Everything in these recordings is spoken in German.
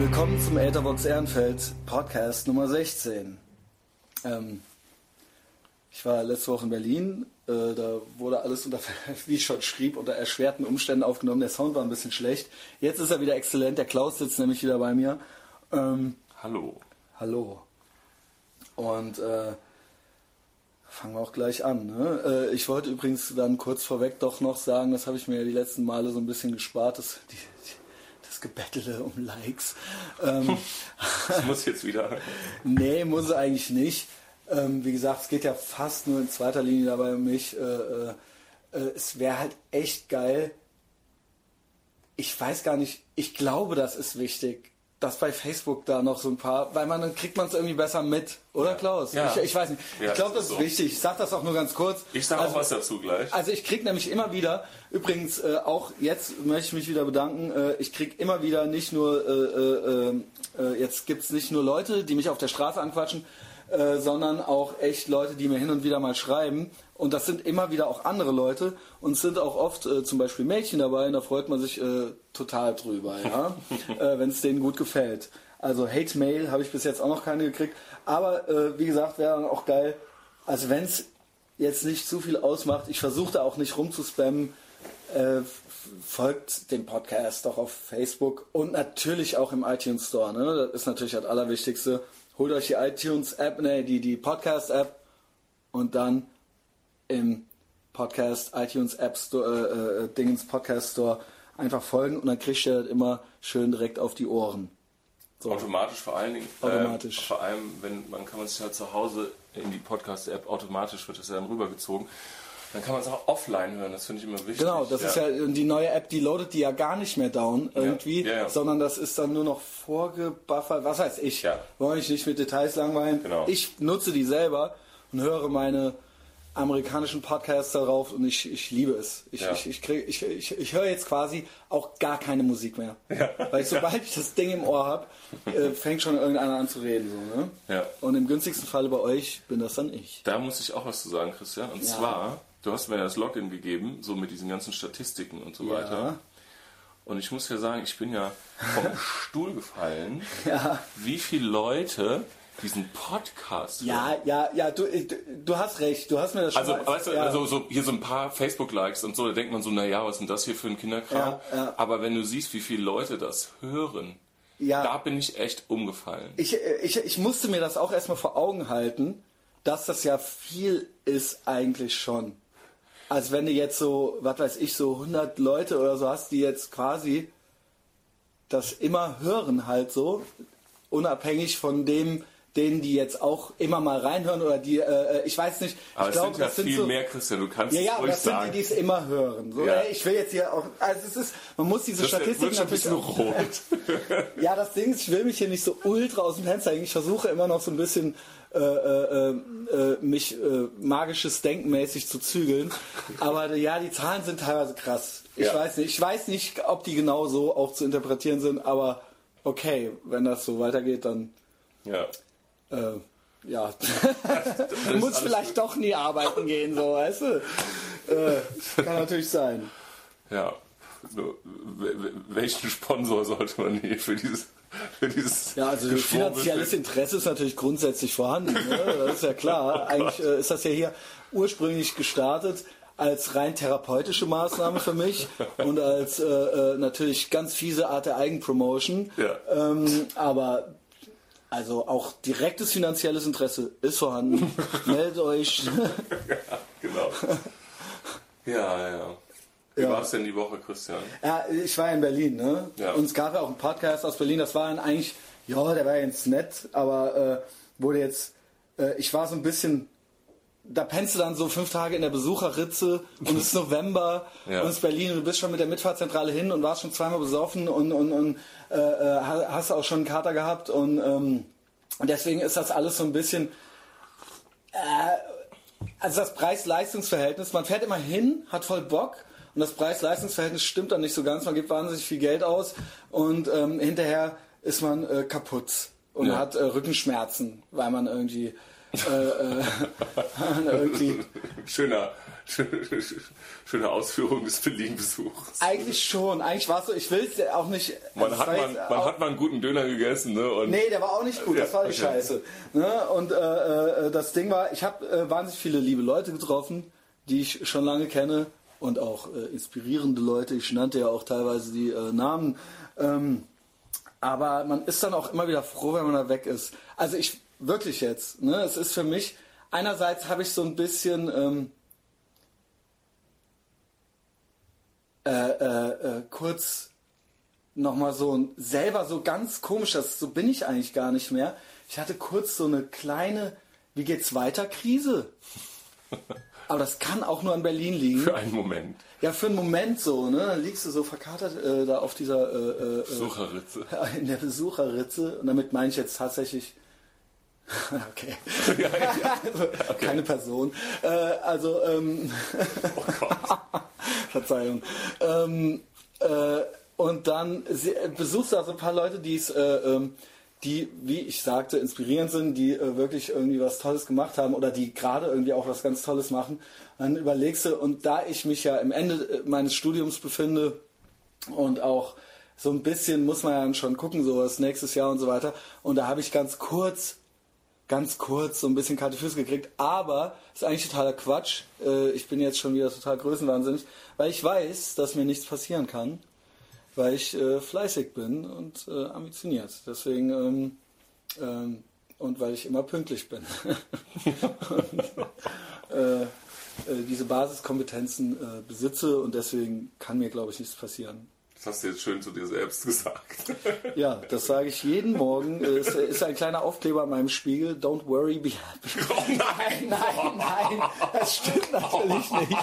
Willkommen zum Etherbox Ehrenfeld Podcast Nummer 16. Ähm, ich war letzte Woche in Berlin. Äh, da wurde alles unter, wie ich schon schrieb, unter erschwerten Umständen aufgenommen. Der Sound war ein bisschen schlecht. Jetzt ist er wieder exzellent. Der Klaus sitzt nämlich wieder bei mir. Ähm, Hallo. hallo. Und äh, fangen wir auch gleich an. Ne? Äh, ich wollte übrigens dann kurz vorweg doch noch sagen, das habe ich mir ja die letzten Male so ein bisschen gespart, das, die, die, Gebettele um Likes. Ähm, Das muss jetzt wieder. Nee, muss eigentlich nicht. Ähm, wie gesagt, es geht ja fast nur in zweiter Linie dabei um mich. Äh, äh, äh, es wäre halt echt geil. Ich weiß gar nicht, ich glaube, das ist wichtig, dass bei Facebook da noch so ein paar, weil man dann kriegt man es irgendwie besser mit, oder Klaus? Ja. Ich, ich weiß nicht. Ja, ich glaube, das ist ist so. wichtig. Ich sag das auch nur ganz kurz. Ich sage Also- auch was dazu gleich. also ich krieg nämlich immer wieder, übrigens äh, auch jetzt möchte ich mich wieder bedanken, äh, ich krieg immer wieder nicht nur, äh, äh, äh, jetzt gibt's nicht nur Leute, die mich auf der Straße anquatschen, äh, sondern auch echt Leute, die mir hin und wieder mal schreiben. Und das sind immer wieder auch andere Leute und es sind auch oft äh, zum Beispiel Mädchen dabei und da freut man sich äh, total drüber, ja? äh, wenn es denen gut gefällt. Also Hate Mail habe ich bis jetzt auch noch keine gekriegt, aber äh, wie gesagt, wäre dann auch geil, also wenn es jetzt nicht zu viel ausmacht. Ich versuche da auch nicht rumzuspammen. Folgt dem Podcast doch auf Facebook und natürlich auch im iTunes Store. Ne? Das ist natürlich das Allerwichtigste. Holt euch die iTunes App, ne, die, die Podcast App und dann im Podcast iTunes App Store, äh, äh, Dingens Podcast Store einfach folgen und dann kriegt ihr das immer schön direkt auf die Ohren. So. Automatisch vor allen Dingen. Automatisch. Ähm, vor allem, wenn man kann man sich halt zu Hause in die Podcast-App automatisch wird das ja dann rübergezogen. Dann kann man es auch offline hören. Das finde ich immer wichtig. Genau, das ist ja die neue App, die loadet die ja gar nicht mehr down irgendwie, Ja, ja. sondern das ist dann nur noch vorgebuffert, was weiß ich. Ja. Wollen ich nicht mit Details langweilen. Genau. Ich nutze die selber und höre meine amerikanischen Podcasts darauf und ich, ich liebe es. Ich, Ja. ich, ich, krieg, ich, ich, ich höre jetzt quasi auch gar keine Musik mehr. Weil ich, sobald ich das Ding im Ohr habe, äh, fängt schon irgendeiner an zu reden. So, ne? Ja. Und im günstigsten Falle bei euch bin das dann ich. Da muss ich auch was zu sagen, Christian. Und Ja. zwar, du hast mir das Login gegeben, so mit diesen ganzen Statistiken und so Ja. weiter. Und ich muss ja sagen, ich bin ja vom Stuhl gefallen, Ja. wie viele Leute diesen Podcast hören. Ja, ja, ja, du, du, hast recht. Du hast mir das schon Also, mal, weißt du, ja. also so, hier so ein paar Facebook-Likes und so, da denkt man so, naja, was ist denn das hier für ein Kinderkram? Ja, ja. Aber wenn du siehst, wie viele Leute das hören, Ja. da bin ich echt umgefallen. Ich, ich, ich musste mir das auch erstmal vor Augen halten, dass das ja viel ist eigentlich schon. Als wenn du jetzt so, was weiß ich, so 100 Leute oder so hast, die jetzt quasi das immer hören halt so, unabhängig von dem, denen die jetzt auch immer mal reinhören oder die, äh, ich weiß nicht, Aber ich es glaube, sind ja das sind viel so, mehr, Christian, du kannst ja, ja, es aber ruhig das sind die, die es immer hören. So, Ja. ey, ich will jetzt hier auch, also es ist, man muss diese das Statistiken schon ein bisschen natürlich rot. ja, das Ding ist, ich will mich hier nicht so ultra aus dem Fenster hängen. Ich versuche immer noch so ein bisschen äh, äh, äh, mich äh, magisches Denkenmäßig zu zügeln. Aber äh, ja, die Zahlen sind teilweise krass. Ich Ja. weiß nicht. Ich weiß nicht, ob die genau so auch zu interpretieren sind, aber okay, wenn das so weitergeht, dann ja. äh, ja. du musst vielleicht doch nie arbeiten gehen, so, weißt du? Äh, kann natürlich sein. Ja. Welchen Sponsor sollte man hier für dieses, für dieses Ja, also finanzielles? Interesse ist natürlich grundsätzlich vorhanden. Ne? Das ist ja klar. Eigentlich äh, ist das ja hier ursprünglich gestartet als rein therapeutische Maßnahme für mich und als äh, äh, natürlich ganz fiese Art der Eigenpromotion. Ja. Ähm, aber also auch direktes finanzielles Interesse ist vorhanden. Meldet euch. Genau. Ja, ja. Wie Ja. war es denn die Woche, Christian? Ja, ich war in Berlin, ne? Ja. Und es gab ja auch einen Podcast aus Berlin, das war dann eigentlich, ja, der war jetzt nett, aber äh, wurde jetzt, äh, ich war so ein bisschen, da pennst du dann so fünf Tage in der Besucherritze und es ist November Ja. und es ist Berlin und du bist schon mit der Mitfahrzentrale hin und warst schon zweimal besoffen und, und, und äh, äh, hast auch schon einen Kater gehabt und, ähm, und deswegen ist das alles so ein bisschen, also das Preis-Leistungs-Verhältnis, man fährt immer hin, hat voll Bock und das Preis-Leistungs-Verhältnis stimmt dann nicht so ganz, man gibt wahnsinnig viel Geld aus und ähm, hinterher ist man äh, kaputt und Ja. hat äh, Rückenschmerzen, weil man irgendwie, äh, äh, irgendwie Schöner, schöne Ausführung des Berlin-Besuchs. Eigentlich schon. Eigentlich war es so, ich will es auch nicht. Man, also hat, man, man auch, hat mal einen guten Döner gegessen, ne? Und nee, der war auch nicht gut, das war die okay. Scheiße. Ne? Und äh, äh, das Ding war, ich habe äh, wahnsinnig viele liebe Leute getroffen, die ich schon lange kenne und auch äh, inspirierende Leute. Ich nannte ja auch teilweise die äh, Namen. Ähm, aber man ist dann auch immer wieder froh, wenn man da weg ist. Also ich wirklich jetzt. Ne? Es ist für mich, einerseits habe ich so ein bisschen ähm, äh, äh, äh, kurz nochmal so ein, selber so ganz komisch, das, so bin ich eigentlich gar nicht mehr. Ich hatte kurz so eine kleine, wie geht's weiter, Krise. Aber das kann auch nur in Berlin liegen. Für einen Moment. Ja, für einen Moment so, ne? Dann liegst du so verkatert äh, da auf dieser äh, äh, Sucherritze. in der Besucherritze. Und damit meine ich jetzt tatsächlich. okay. Ja, ja. also, Keine Person. Äh, also, ähm, Oh Gott. Verzeihung. Ähm, äh, und dann besuchst du also ein paar Leute, die es, äh, ähm, die, wie ich sagte, inspirierend sind, die äh, wirklich irgendwie was Tolles gemacht haben oder die gerade irgendwie auch was ganz Tolles machen. Dann überlegst du, und da ich mich ja im Ende äh, meines Studiums befinde und auch so ein bisschen muss man ja schon gucken, so was nächstes Jahr und so weiter. Und da habe ich ganz kurz ganz kurz so ein bisschen kalte Füße gekriegt, aber ist eigentlich totaler Quatsch. Äh, ich bin jetzt schon wieder total größenwahnsinnig, weil ich weiß, dass mir nichts passieren kann, weil ich äh, fleißig bin und äh, ambitioniert. Deswegen ähm, ähm, und weil ich immer pünktlich bin. und, äh, äh, diese Basiskompetenzen äh, besitze und deswegen kann mir, glaube ich, nichts passieren. Das hast du jetzt schön zu dir selbst gesagt. Ja, das sage ich jeden Morgen. Es ist ein kleiner Aufkleber an meinem Spiegel. Don't worry, be happy. Oh nein! Nein, nein, das stimmt natürlich nicht.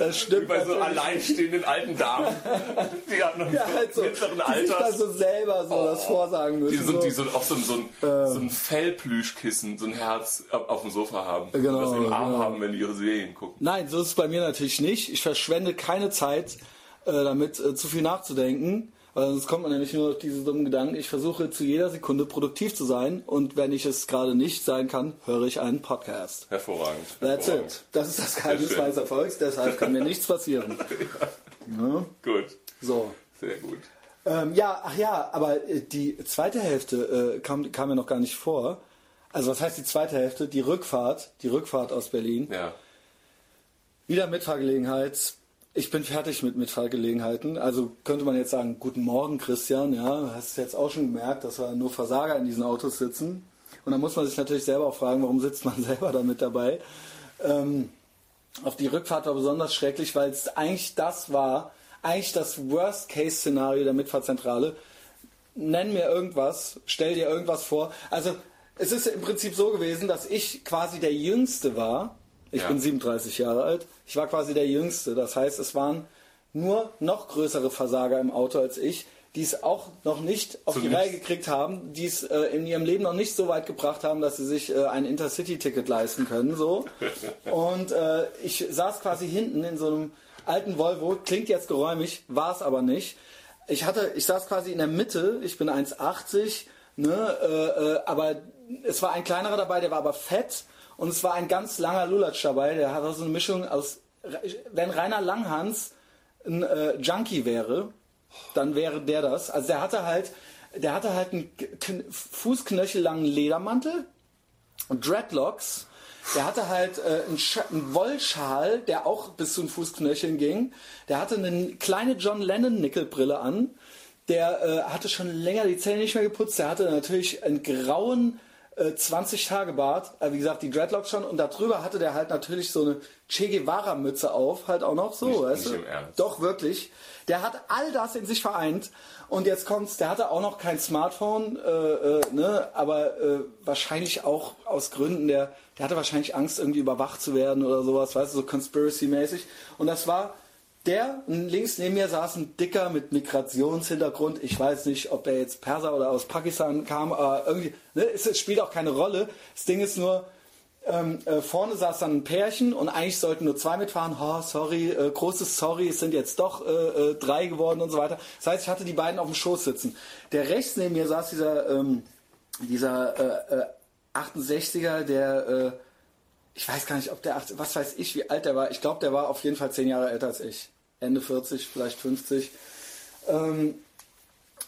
Das Wie stimmt bei so alleinstehenden alten Damen. Die haben noch Ja, halt so, mittleren die sich dann Alters. so selber so das vorsagen müssen. Die so, die so auch so, ein- so, ein, so ein Fellplüschkissen, so ein Herz auf dem Sofa haben. Genau, Und das im Arm genau. haben, wenn die ihre Serien gucken. Nein, so ist es bei mir natürlich nicht. Ich verschwende keine Zeit damit, äh, zu viel nachzudenken. Weil sonst kommt man nämlich nur auf diese dummen Gedanken. Ich versuche zu jeder Sekunde produktiv zu sein und wenn ich es gerade nicht sein kann, höre ich einen Podcast. Hervorragend. That's hervorragend. it. Das ist das Geheimnis meines Erfolgs, deshalb kann mir nichts passieren. Ne? Gut, So. sehr gut. Ähm, ja, ach ja, aber äh, die zweite Hälfte äh, kam, kam mir noch gar nicht vor. Also was heißt die zweite Hälfte? Die Rückfahrt, die Rückfahrt aus Berlin. Ja. Wieder Mitfahrgelegenheit. Ich bin fertig mit Mitfahrgelegenheiten. Also könnte man jetzt sagen, guten Morgen Christian, ja, hast jetzt auch schon gemerkt, dass wir nur Versager in diesen Autos sitzen. Und dann muss man sich natürlich selber auch fragen, warum sitzt man selber da mit dabei. Ähm, auf die Rückfahrt war besonders schrecklich, weil es eigentlich das war, eigentlich das Worst-Case-Szenario der Mitfahrzentrale. Nenn mir irgendwas, stell dir irgendwas vor. Also es ist im Prinzip so gewesen, dass ich quasi der Jüngste war. Ich Ja. bin 37 Jahre alt. Ich war quasi der Jüngste. Das heißt, es waren nur noch größere Versager im Auto als ich, die es auch noch nicht auf die Zumindest- Reihe gekriegt haben, die es äh, in ihrem Leben noch nicht so weit gebracht haben, dass sie sich äh, ein Intercity-Ticket leisten können. So. Und äh, ich saß quasi hinten in so einem alten Volvo, klingt jetzt geräumig, war es aber nicht. Ich hatte, ich saß quasi in der Mitte, ich bin 1,80, ne, äh, äh, aber es war ein kleinerer dabei, der war aber fett und es war ein ganz langer Lulatsch dabei, der hatte so eine Mischung aus, wenn Rainer Langhans ein äh, Junkie wäre, dann wäre der das. Also der hatte halt, der hatte halt einen kn- fußknöchellangen Ledermantel und Dreadlocks. Der hatte halt äh, einen, einen Wollschal, der auch bis zu den Fußknöcheln ging. Der hatte eine kleine John Lennon Nickelbrille an. Der äh, hatte schon länger die Zähne nicht mehr geputzt. Der hatte natürlich einen grauen äh, 20 Tage Bart, äh, wie gesagt die Dreadlocks schon und darüber hatte der halt natürlich so eine Che Guevara Mütze auf, halt auch noch so, Nicht- weißt nicht du? im Ernst. Doch wirklich. Der hat all das in sich vereint und jetzt kommt's, der hatte auch noch kein Smartphone, äh, äh, ne, aber äh, wahrscheinlich auch aus Gründen der, der hatte wahrscheinlich Angst irgendwie überwacht zu werden oder sowas, weißt du, so conspiracy-mäßig und das war der, links neben mir saß ein Dicker mit Migrationshintergrund. Ich weiß nicht, ob er jetzt Perser oder aus Pakistan kam, aber irgendwie, ne, es, spielt auch keine Rolle. Das Ding ist nur, ähm, äh, vorne saß dann ein Pärchen und eigentlich sollten nur zwei mitfahren. Oh, sorry, äh, großes Sorry, es sind jetzt doch äh, äh, drei geworden und so weiter. Das heißt, ich hatte die beiden auf dem Schoß sitzen. Der rechts neben mir saß dieser, ähm, dieser äh, äh, 68er, der, äh, ich weiß gar nicht, ob der 18, was weiß ich, wie alt der war. Ich glaube, der war auf jeden Fall zehn Jahre älter als ich. Ende 40, vielleicht 50. Ähm,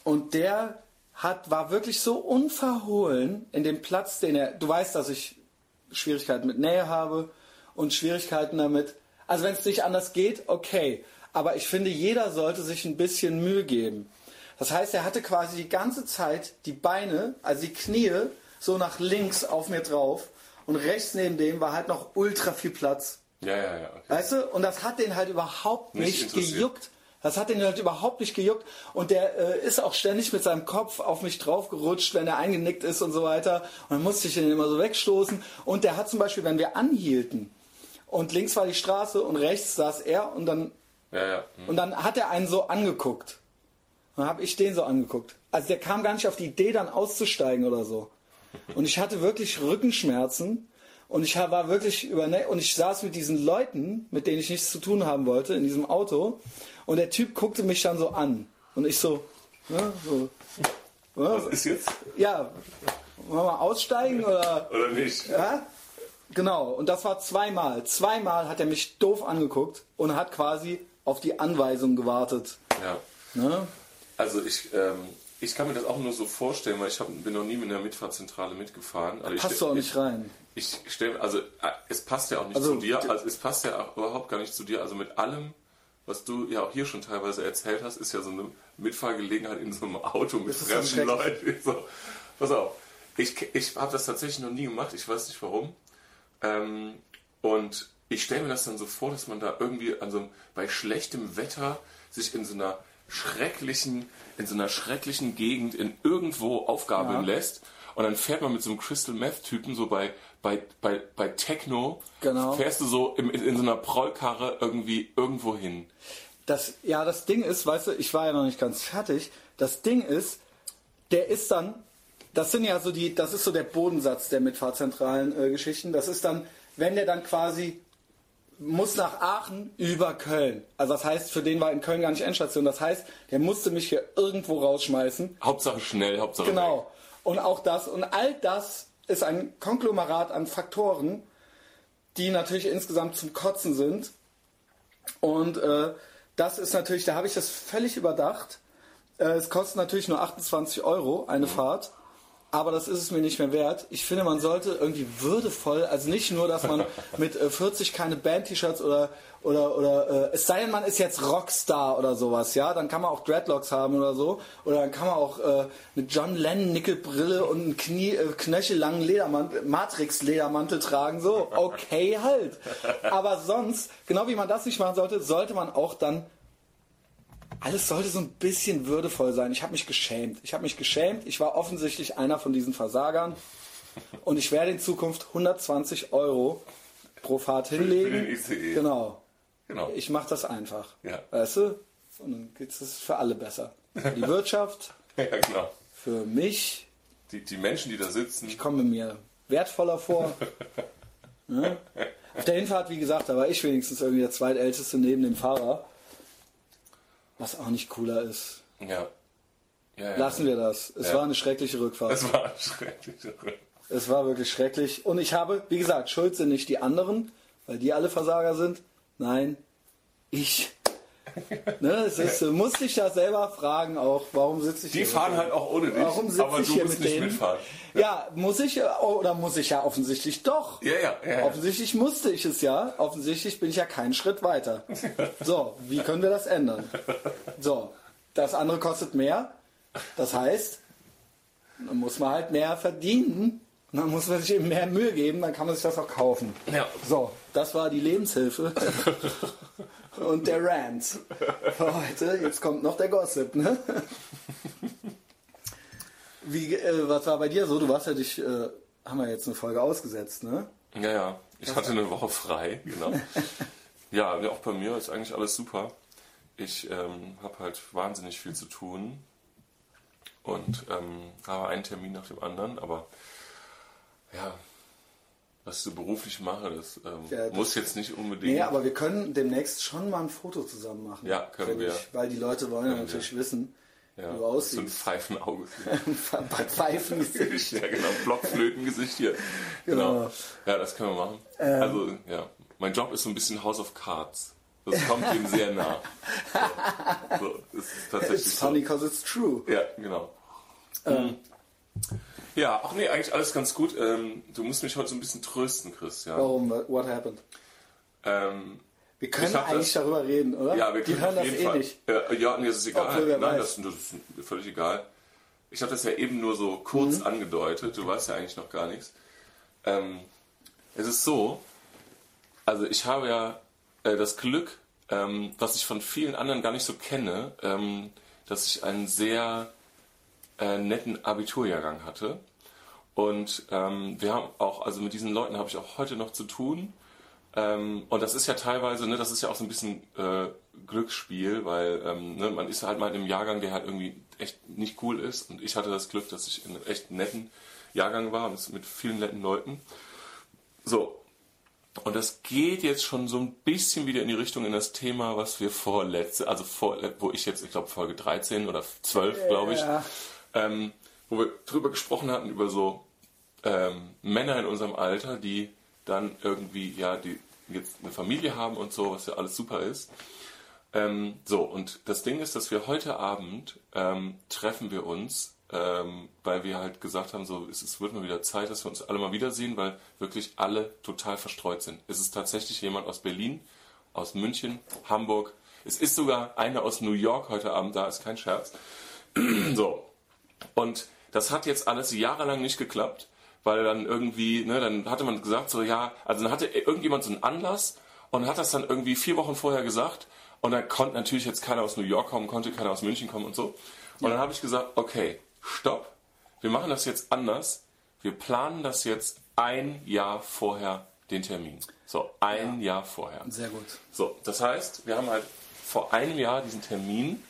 und der hat, war wirklich so unverhohlen in dem Platz, den er, du weißt, dass ich Schwierigkeiten mit Nähe habe und Schwierigkeiten damit, also wenn es nicht anders geht, okay. Aber ich finde, jeder sollte sich ein bisschen Mühe geben. Das heißt, er hatte quasi die ganze Zeit die Beine, also die Knie, so nach links auf mir drauf und rechts neben dem war halt noch ultra viel Platz. Ja, ja, ja. Okay. Weißt du? Und das hat den halt überhaupt Nicht nicht, gejuckt. Das hat den halt überhaupt nicht gejuckt. Und der äh, ist auch ständig mit seinem Kopf auf mich draufgerutscht, wenn er eingenickt ist und so weiter. Und dann musste ich ihn immer so wegstoßen. Und der hat zum Beispiel, wenn wir anhielten und links war die Straße und rechts saß er und dann, Ja, ja. Hm. und dann hat er einen so angeguckt. Dann habe ich den so angeguckt. Also der kam gar nicht auf die Idee, dann auszusteigen oder so. Und ich hatte wirklich Rückenschmerzen. Und ich war wirklich über und ich saß mit diesen Leuten, mit denen ich nichts zu tun haben wollte, in diesem Auto. Und der Typ guckte mich dann so an. Und ich so, ja, so. Ja, Was ist jetzt? ja wollen wir mal aussteigen oder? Oder nicht? Ja? Genau. Und das war zweimal. Zweimal hat er mich doof angeguckt und hat quasi auf die Anweisung gewartet. Ja. Ne? Also ich, ähm, ich kann mir das auch nur so vorstellen, weil ich hab, bin noch nie mit einer Mitfahrzentrale mitgefahren. Also ich Passt stell- du auch nicht rein. Ich stelle, also äh, es passt ja auch nicht Also, zu dir, also es passt ja auch überhaupt gar nicht zu dir. Also mit allem, was du ja auch hier schon teilweise erzählt hast, ist ja so eine Mitfahrgelegenheit in so einem Auto mit fremden. Leuten. So, pass auf, ich, ich habe das tatsächlich noch nie gemacht, ich weiß nicht warum. Ähm, und ich stelle mir das dann so vor, dass man da irgendwie an so einem, bei schlechtem Wetter sich in so einer schrecklichen, in so einer schrecklichen Gegend in irgendwo aufgabeln Ja. lässt. Und dann fährt man mit so einem Crystal Meth Typen so bei, bei, bei, bei Techno, Genau. fährst du so in, in so einer Prollkarre irgendwie irgendwo hin. Das, ja, das Ding ist, weißt du, ich war ja noch nicht ganz fertig. Das Ding ist, der ist dann, das sind ja so die, das ist so der Bodensatz der mitfahrzentralen äh, Geschichten. Das ist dann, wenn der dann quasi muss nach Aachen über Köln. Also das heißt, für den war in Köln gar nicht Endstation. Das heißt, der musste mich hier irgendwo rausschmeißen. Hauptsache schnell, Hauptsache. Genau. Und auch das und all das ist ein Konglomerat an Faktoren, die natürlich insgesamt zum Kotzen sind. Und äh, das ist natürlich, da habe ich das völlig überdacht. Äh, es kostet natürlich nur 28 Euro eine Fahrt, aber das ist es mir nicht mehr wert. Ich finde, man sollte irgendwie würdevoll, also nicht nur, dass man mit äh, 40 keine Band-T-Shirts oder oder oder äh, es sei denn, man ist jetzt Rockstar oder sowas, ja, dann kann man auch Dreadlocks haben oder so, oder dann kann man auch äh, eine John Lennon Nickelbrille und einen Knie äh, knöchellangen Ledermantel, Matrix Ledermantel tragen, so okay halt. Aber sonst, genau wie man das nicht machen sollte, sollte man auch dann alles sollte so ein bisschen würdevoll sein. Ich habe mich geschämt. Ich habe mich geschämt. Ich war offensichtlich einer von diesen Versagern. Und ich werde in Zukunft 120 Euro pro Fahrt hinlegen. den ICE. Genau. Genau. Ich mache das einfach. Ja. Weißt du? Und dann geht es für alle besser. Für die Wirtschaft, Ja, genau. für mich. Die, die Menschen, die da sitzen, Ich komme mir wertvoller vor. Ne? Auf der Hinfahrt, wie gesagt, da war ich wenigstens irgendwie der zweitälteste neben dem Fahrer. Was auch nicht cooler ist. ja. Ja, ja. Lassen wir das. Es war eine schreckliche Rückfahrt. Das war schrecklich. Es war wirklich schrecklich. Und ich habe, wie gesagt, schuld sind nicht die anderen, weil die alle Versager sind. Nein, ich. Ne, es ist, du musst dich ja selber fragen auch, warum sitze ich Die hier? fahren halt auch ohne dich, Warum sitze aber ich du hier musst mit nicht denen? mitfahren. Ja, muss ich oder muss ich ja offensichtlich doch. Ja, ja, ja. ja. Offensichtlich musste ich es ja. Offensichtlich bin ich ja keinen Schritt weiter. So, wie können wir das ändern? So, das andere kostet mehr. Das heißt, dann muss man halt mehr verdienen. Dann muss man sich eben mehr Mühe geben, dann kann man sich das auch kaufen. Ja. So, das war die Lebenshilfe. Und der Rant für heute. Jetzt kommt noch der Gossip, ne? Wie, äh, was war bei dir so? Du warst ja dich, äh, haben wir jetzt eine Folge ausgesetzt, ne? Ja, ja. Ich hatte eine Woche frei, genau. ja, ja, auch bei mir ist eigentlich alles super. Ich ähm, habe halt wahnsinnig viel zu tun und ähm, habe einen Termin nach dem anderen, aber ja, was ich so beruflich mache, das, ähm, Ja, das- muss jetzt nicht unbedingt. Nee, aber wir können demnächst schon mal ein Foto zusammen machen. Ja, können wir. Ich, weil die Leute wollen ja natürlich wissen, Ja, du so ein aussiehst. Pfeifenauge. Pfeifengesicht. ja, genau. Blockflötengesicht hier. Genau. Genau. Ja, das können wir machen. Also, ja. Mein Job ist so ein bisschen House of Cards. Das kommt ihm sehr nah. So, so das ist tatsächlich It's so. funny because it's true. Ja, genau. Mhm. Ja, ach nee, eigentlich alles ganz gut. Ähm, du musst mich heute so ein bisschen trösten, Chris. Ja. Warum? What happened? Ähm, Wir können eigentlich das- darüber reden, oder? ja, wir Die können hören auf das eh Fall. nicht. Äh, ja, nee, das ist egal. Obwohl, Nein, weiß. das, das ist völlig egal. Ich habe das ja eben nur so kurz Mhm. angedeutet. Du weißt ja eigentlich noch gar nichts. Ähm, es ist so, also ich habe ja äh, das Glück, ähm, was ich von vielen anderen gar nicht so kenne, ähm, dass ich einen sehr äh, netten Abiturjahrgang hatte. Und ähm, wir haben auch, also mit diesen Leuten habe ich auch heute noch zu tun. Ähm, und das ist ja teilweise, ne, das ist ja auch so ein bisschen äh, Glücksspiel, weil ähm, ne, man ist halt mal in einem Jahrgang, der halt irgendwie echt nicht cool ist. Und ich hatte das Glück, dass ich in einem echt netten Jahrgang war und mit vielen netten Leuten. So. Und das geht jetzt schon so ein bisschen wieder in die Richtung in das Thema, was wir vorletzte, also vor, wo ich jetzt, ich glaube Folge 13 oder 12, glaube ich, Ja. Ähm, wo wir drüber gesprochen hatten, über so ähm, Männer in unserem Alter, die dann irgendwie, ja, die jetzt eine Familie haben und so, was ja alles super ist. Ähm, so, und das Ding ist, dass wir heute Abend ähm, treffen wir uns, ähm, weil wir halt gesagt haben, so, es, es wird mal wieder Zeit, dass wir uns alle mal wiedersehen, weil wirklich alle total verstreut sind. Es ist tatsächlich jemand aus Berlin, aus München, Hamburg. Es ist sogar einer aus New York heute Abend da, ist kein Scherz. so, und das hat jetzt alles jahrelang nicht geklappt, weil dann irgendwie, ne, dann hatte man gesagt, so ja, also dann hatte irgendjemand so einen Anlass und hat das dann irgendwie vier Wochen vorher gesagt und dann konnte natürlich jetzt keiner aus New York kommen, konnte keiner aus München kommen und so. Und dann habe ich gesagt, okay, stopp, wir machen das jetzt anders. Wir planen das jetzt ein Jahr vorher den Termin. So, ein Jahr vorher. Sehr gut. So, das heißt, wir haben halt vor einem Jahr diesen Termin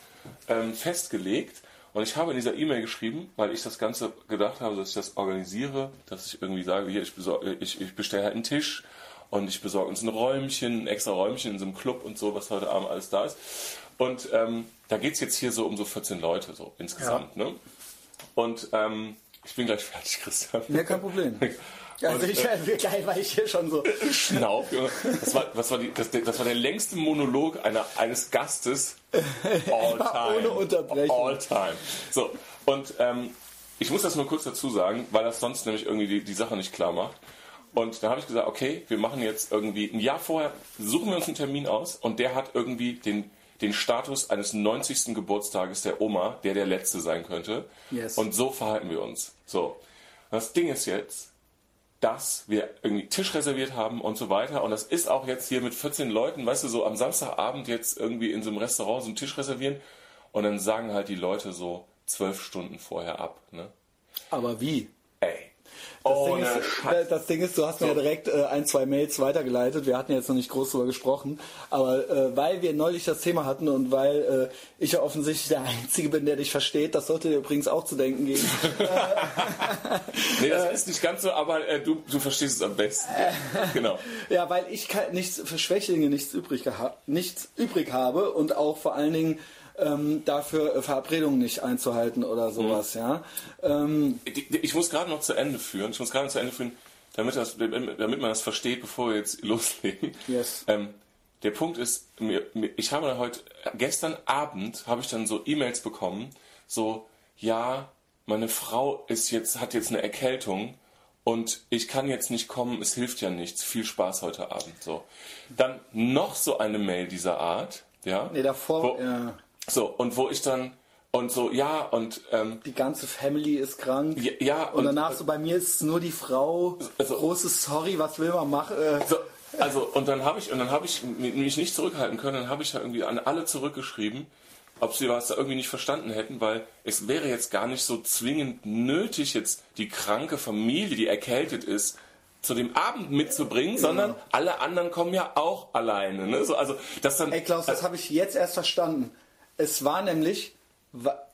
ähm, festgelegt und ich habe in dieser E-Mail geschrieben, weil ich das Ganze gedacht habe, dass ich das organisiere, dass ich irgendwie sage, hier, ich, ich, ich bestelle halt einen Tisch und ich besorge uns ein Räumchen, ein extra Räumchen in so einem Club und so, was heute Abend alles da ist. Und ähm, da geht es jetzt hier so um so 14 Leute so insgesamt. Ne? Und ähm, ich bin gleich fertig, Christian. Ja, kein Problem. Also Und, ich, äh, geil, weil ich hier schon so. Schnauf, Junge. Das war, was war die, das, das war der längste Monolog einer, eines Gastes all time. ohne Unterbrechung. All time. So, und ähm, ich muss das nur kurz dazu sagen, weil das sonst nämlich irgendwie die, die Sache nicht klar macht. Und dann habe ich gesagt, okay, wir machen jetzt irgendwie ein Jahr vorher, suchen wir uns einen Termin aus und der hat irgendwie den, den Status eines 90. Geburtstages der Oma, der der letzte sein könnte. Yes. Und so verhalten wir uns. So. Das Ding ist jetzt, dass wir irgendwie Tisch reserviert haben und so weiter. Und das ist auch jetzt hier mit 14 Leuten, weißt du, so am Samstagabend jetzt irgendwie in so einem Restaurant so einen Tisch reservieren. Und dann sagen halt die Leute so zwölf Stunden vorher ab. Ne? Aber wie? Ey. Das, Oh, Ding ist, das Ding ist, du hast mir ja direkt äh, ein, zwei Mails weitergeleitet. Wir hatten jetzt noch nicht groß darüber gesprochen. Aber äh, weil wir neulich das Thema hatten und weil äh, ich ja offensichtlich der Einzige bin, der dich versteht, das sollte dir übrigens auch zu denken geben. Nee, das ist nicht ganz so, aber äh, du, du verstehst es am besten. genau. Ja, weil ich nichts für Schwächlinge nichts übrig, nichts übrig habe und auch vor allen Dingen ähm, dafür äh, Verabredungen nicht einzuhalten oder sowas, ja. Ähm, Ich, ich muss gerade noch zu Ende führen. Ich muss gerade noch zu Ende führen, damit, das, damit man das versteht, bevor wir jetzt loslegen. Yes. Ähm, der Punkt ist, mir, ich habe heute, gestern Abend habe ich dann so E-Mails bekommen, so, ja, meine Frau ist jetzt, hat jetzt eine Erkältung und ich kann jetzt nicht kommen, es hilft ja nichts. Viel Spaß heute Abend. So. Dann noch so eine Mail dieser Art, ja. nee, davor, Wo, ja, So, und wo ich dann, und so, ja, und ähm, die ganze Family ist krank. ja, ja Und danach so bei mir ist es nur die Frau. Also- Großes Sorry, was will man machen? Äh, So, also und dann habe ich und dann habe ich mich nicht zurückhalten können, dann habe ich da irgendwie an alle zurückgeschrieben, ob sie was da irgendwie nicht verstanden hätten, weil es wäre jetzt gar nicht so zwingend nötig, jetzt die kranke Familie, die erkältet ist, zu dem Abend mitzubringen, sondern alle anderen kommen ja auch alleine. Ne? So, also das dann. Ey Klaus, das habe ich jetzt erst verstanden. Es war nämlich,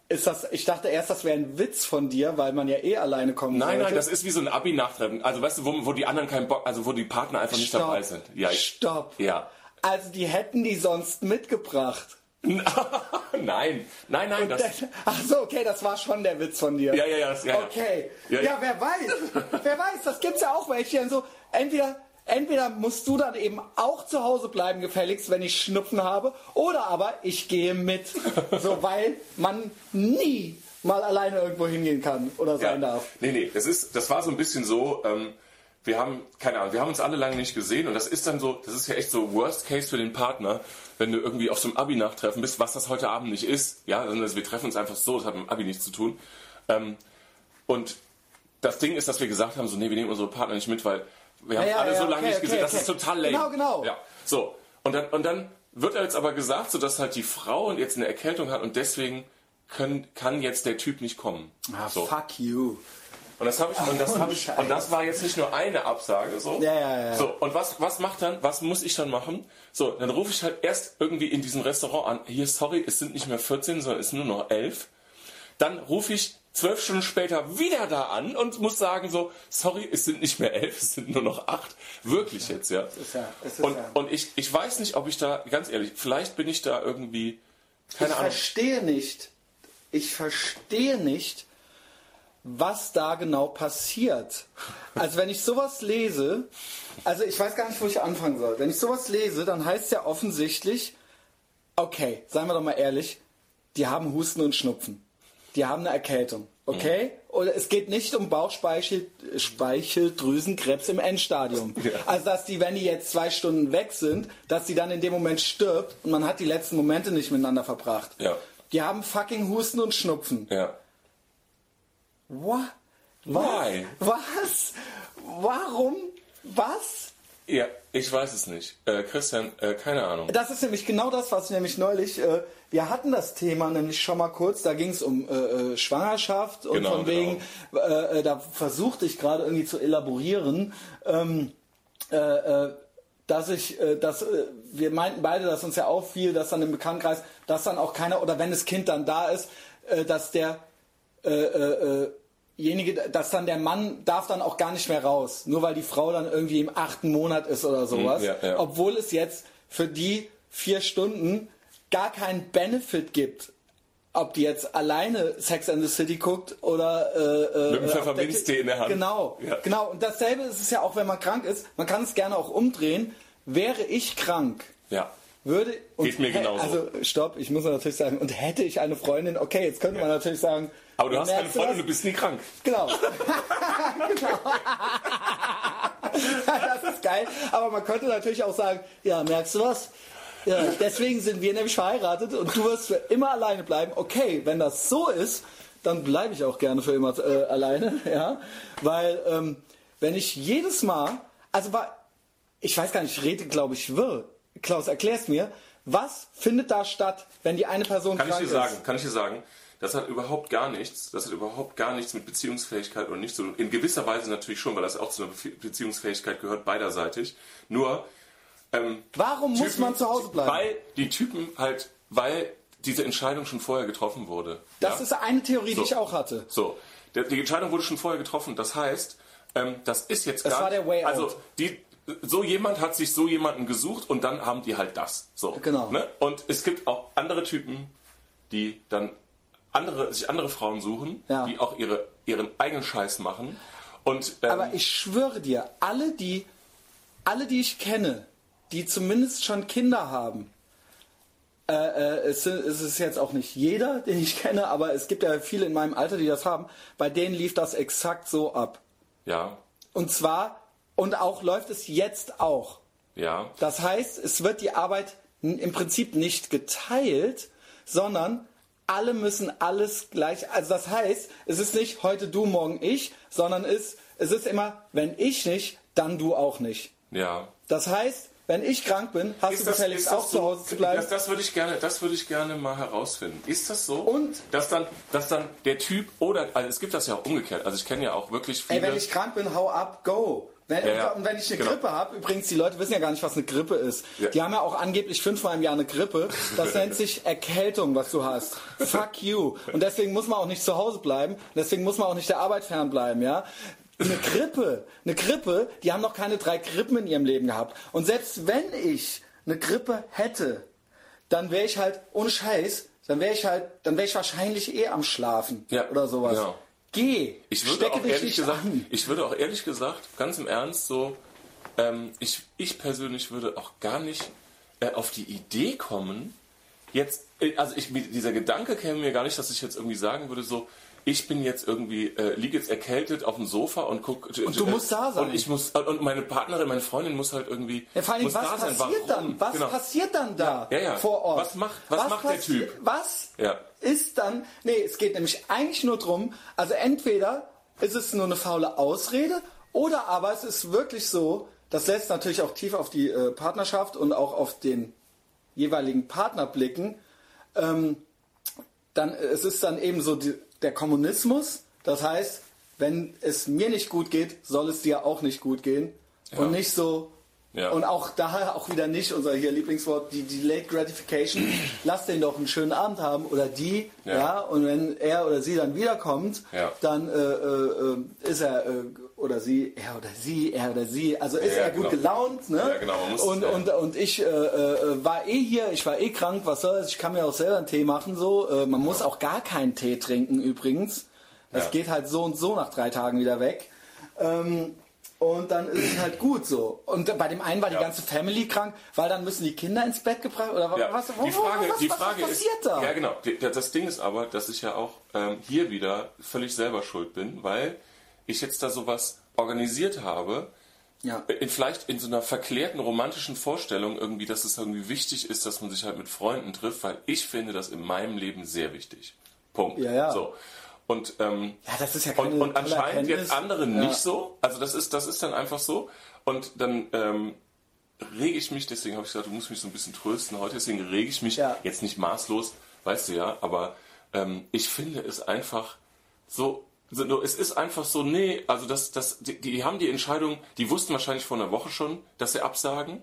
ist das, ich dachte erst, das wäre ein Witz von dir, weil man ja eh alleine kommen Nein, sollte. nein, das ist wie so ein Abi-Nachtreffen. Also weißt du, wo, wo die anderen keinen Bock, also wo die Partner einfach nicht Stopp. dabei sind. Ja, ich, Stopp. ja. Also die hätten die sonst mitgebracht. nein, nein, nein. Das, Das, ach so, okay, das war schon der Witz von dir. ja, ja, ja, das, ja, ja. Okay. Ja, Ja, ja. wer weiß. wer weiß, das gibt's ja auch welche, die dann so, entweder, entweder musst du dann eben auch zu Hause bleiben, gefälligst, wenn ich Schnupfen habe, oder aber ich gehe mit. So, weil man nie mal alleine irgendwo hingehen kann oder sein Ja. darf. Nee, nee, das, ist, das war so ein bisschen so, ähm, wir haben, keine Ahnung, wir haben uns alle lange nicht gesehen und das ist dann so, das ist ja echt so Worst Case für den Partner, wenn du irgendwie auf so einem Abi-Nachtreffen bist, was das heute Abend nicht ist. Ja, also wir treffen uns einfach so, das hat mit dem Abi nichts zu tun. Ähm, und das Ding ist, dass wir gesagt haben, so, nee, wir nehmen unsere Partner nicht mit, weil wir haben Ja, ja, alle so ja, lange okay, nicht gesehen, okay, das okay. ist total lame. Genau, genau. Ja, so. Und dann, und dann wird jetzt aber gesagt, so dass halt die Frau jetzt eine Erkältung hat und deswegen können, kann jetzt der Typ nicht kommen. Ah, so. fuck you. Und das habe ich, und das habe ich, und das war jetzt nicht nur eine Absage, so. Ja, ja, ja. So, und was, was macht dann, was muss ich dann machen? So, dann rufe ich halt erst irgendwie in diesem Restaurant an, hier, sorry, es sind nicht mehr 14, sondern es sind nur noch 11. Dann rufe ich zwölf Stunden später wieder da an und muss sagen so, sorry, es sind nicht mehr 11, es sind nur noch 8. Wirklich jetzt, ja. ist ja- ist und ja- und ich, ich weiß nicht, ob ich da, ganz ehrlich, vielleicht bin ich da irgendwie, keine ich Ahnung. verstehe nicht, ich verstehe nicht, was da genau passiert. Also wenn ich sowas lese, also ich weiß gar nicht, wo ich anfangen soll. Wenn ich sowas lese, dann heißt es ja offensichtlich, okay, seien wir doch mal ehrlich, die haben Husten und Schnupfen. Die haben eine Erkältung. Okay? Oder es geht nicht um Bauchspeichel, Speicheldrüsenkrebs im Endstadium. Ja. Also dass die, wenn die jetzt zwei Stunden weg sind, dass die dann in dem Moment stirbt und man hat die letzten Momente nicht miteinander verbracht. Ja. Die haben fucking Husten und Schnupfen. Ja. What? Why? Was? Warum? Was? Ja, ich weiß es nicht. Äh, Christian, äh, keine Ahnung. Das ist nämlich genau das, was ich nämlich neulich, äh, wir hatten das Thema nämlich schon mal kurz, da ging es um äh, äh, Schwangerschaft und Genau, von wegen, äh, äh, da versuchte ich gerade irgendwie zu elaborieren, ähm, äh, äh, dass ich, dass wir meinten beide, dass uns ja auffiel, dass dann im Bekanntenkreis, dass dann auch keiner, oder wenn das Kind dann da ist, dass der äh, äh, äh, jenige, dass dann der Mann darf dann auch gar nicht mehr raus, nur weil die Frau dann irgendwie im achten Monat ist oder sowas, ja, ja. obwohl es jetzt für die vier Stunden gar keinen Benefit gibt, ob die jetzt alleine Sex and the City guckt oder äh, Mit dem äh, Pfefferminztee in der Hand. Genau, Ja. genau. Und dasselbe ist es ja auch, wenn man krank ist. Man kann es gerne auch umdrehen. Wäre ich krank, Ja. würde und Geht mir genauso. Also stopp, ich muss natürlich sagen, und hätte ich eine Freundin, okay, jetzt könnte man natürlich sagen, Aber du hast keine Freundin, du bist nie krank. Genau. genau. das ist geil. Aber man könnte natürlich auch sagen, ja, merkst du was? Ja, deswegen sind wir nämlich verheiratet und du wirst für immer alleine bleiben. Okay, wenn das so ist, dann bleibe ich auch gerne für immer äh, alleine, ja, weil ähm, wenn ich jedes Mal, also bei, ich weiß gar nicht, ich rede, glaube ich, wirr. Klaus, erklär's mir, was findet da statt, wenn die eine Person Kann ich krank dir sagen, ist? kann ich dir sagen, das hat überhaupt gar nichts, das hat überhaupt gar nichts mit Beziehungsfähigkeit und nicht so, in gewisser Weise natürlich schon, weil das auch zu einer Bezie- Beziehungsfähigkeit gehört, beiderseitig. Nur, ähm, Warum muss Typen- man zu Hause bleiben? Weil die Typen halt, weil diese Entscheidung schon vorher getroffen wurde. Das ja? ist eine Theorie, So. die ich auch hatte. So, die Entscheidung wurde schon vorher getroffen. Das heißt, ähm, das ist jetzt Das gar war der Way Also out. die, so jemand hat sich so jemanden gesucht und dann haben die halt das. So, Genau. Ne? Und es gibt auch andere Typen, die dann andere, sich andere Frauen suchen, Ja. die auch ihre, ihren eigenen Scheiß machen. Und ähm, Aber ich schwöre dir, alle die, alle, die ich kenne, die zumindest schon Kinder haben, äh, äh, es, es ist jetzt auch nicht jeder, den ich kenne, aber es gibt ja viele in meinem Alter, die das haben, bei denen lief das exakt so ab. ja, Und zwar, und auch läuft es jetzt auch. ja, Das heißt, es wird die Arbeit im Prinzip nicht geteilt, sondern alle müssen alles gleich. Also das heißt, es ist nicht heute du, morgen ich, sondern es, es ist immer, wenn ich nicht, dann du auch nicht. ja. Das heißt, wenn ich krank bin, hast du gefälligst ist auch zu Hause zu bleiben. Das, das würde ich gerne, das würde ich gerne mal herausfinden. Ist das so? Und? dass dann, dass dann der Typ oder also es gibt das ja auch umgekehrt. Also ich kenne ja auch wirklich viele. Ey, wenn ich krank bin, hau ab, go. Wenn, Ja, ja. Und wenn ich eine Genau. Grippe habe, übrigens, die Leute wissen ja gar nicht, was eine Grippe ist. Ja. Die haben ja auch angeblich fünfmal im Jahr eine Grippe. Das nennt sich Erkältung, was du hast. Fuck you. Und deswegen muss man auch nicht zu Hause bleiben. Deswegen muss man auch nicht der Arbeit fernbleiben, ja. Eine Grippe, eine Grippe, die haben noch keine drei Grippen in ihrem Leben gehabt. Und selbst wenn ich eine Grippe hätte, dann wäre ich halt, ohne Scheiß, dann wäre ich halt, dann wäre ich wahrscheinlich eh am Schlafen Ja, oder sowas. genau. Geh, Ich würde stecke auch dich ehrlich gesagt, an. ich würde auch ehrlich gesagt, ganz im Ernst so, ähm, ich, ich persönlich würde auch gar nicht äh, auf die Idee kommen, jetzt, äh, also ich, dieser Gedanke käme mir gar nicht, dass ich jetzt irgendwie sagen würde, so, ich bin jetzt irgendwie, äh, liege jetzt erkältet auf dem Sofa und guck. Und du musst da sein. Und ich muss, und meine Partnerin, meine Freundin muss halt irgendwie. Ja, vor allem, muss was da sein. passiert Warum? dann? Was Genau. passiert dann da Ja, ja. vor Ort? Was macht- was macht der Typ? Was ist dann? Nee, es geht nämlich eigentlich nur drum. Also entweder ist es nur eine faule Ausrede oder aber es ist wirklich so. Das lässt natürlich auch tief auf die äh, Partnerschaft und auch auf den jeweiligen Partner blicken. Ähm, dann es ist dann eben so die, der Kommunismus. Das heißt, wenn es mir nicht gut geht, soll es dir auch nicht gut gehen und nicht so. Ja. Und auch daher auch wieder nicht unser hier Lieblingswort, die Delayed Gratification. Lass den doch einen schönen Abend haben oder die, ja. Ja. und wenn er oder sie dann wiederkommt, Ja. dann äh, äh, äh, ist er äh, oder sie, er oder sie, er oder sie, also ist Ja, er gut genau. gelaunt, ne? Ja, genau, man muss- und, ja. und und ich äh, äh, war eh hier, ich war eh krank, was soll's, ich kann mir auch selber einen Tee machen, so. Äh, man muss auch gar keinen Tee trinken übrigens. Das Ja. geht halt so und so nach drei Tagen wieder weg. Ähm, und dann ist es halt gut so. Und bei dem einen war die Ja. ganze Family krank, weil dann müssen die Kinder ins Bett gebracht oder Ja, was? wo- die Frage, was, die was, Frage was ist, passiert da? ja genau. Das Ding ist aber, dass ich ja auch ähm, hier wieder völlig selber schuld bin, weil ich jetzt da sowas organisiert habe, Ja. in, vielleicht in so einer verklärten romantischen Vorstellung irgendwie, dass es irgendwie wichtig ist, dass man sich halt mit Freunden trifft, weil ich finde das in meinem Leben sehr wichtig. Punkt. Ja, ja. So. Und, ähm, Ja, das ist ja keine und, und anscheinend jetzt andere Ja. nicht so. Also das ist, das ist dann einfach so. Und dann ähm, rege ich mich, deswegen habe ich gesagt, du musst mich so ein bisschen trösten heute, deswegen rege ich mich Ja. jetzt nicht maßlos, weißt du ja, aber ähm, ich finde es einfach so, so, no, es ist einfach so, nee, also das, das, die, die haben die Entscheidung, die wussten wahrscheinlich vor einer Woche schon, dass sie absagen.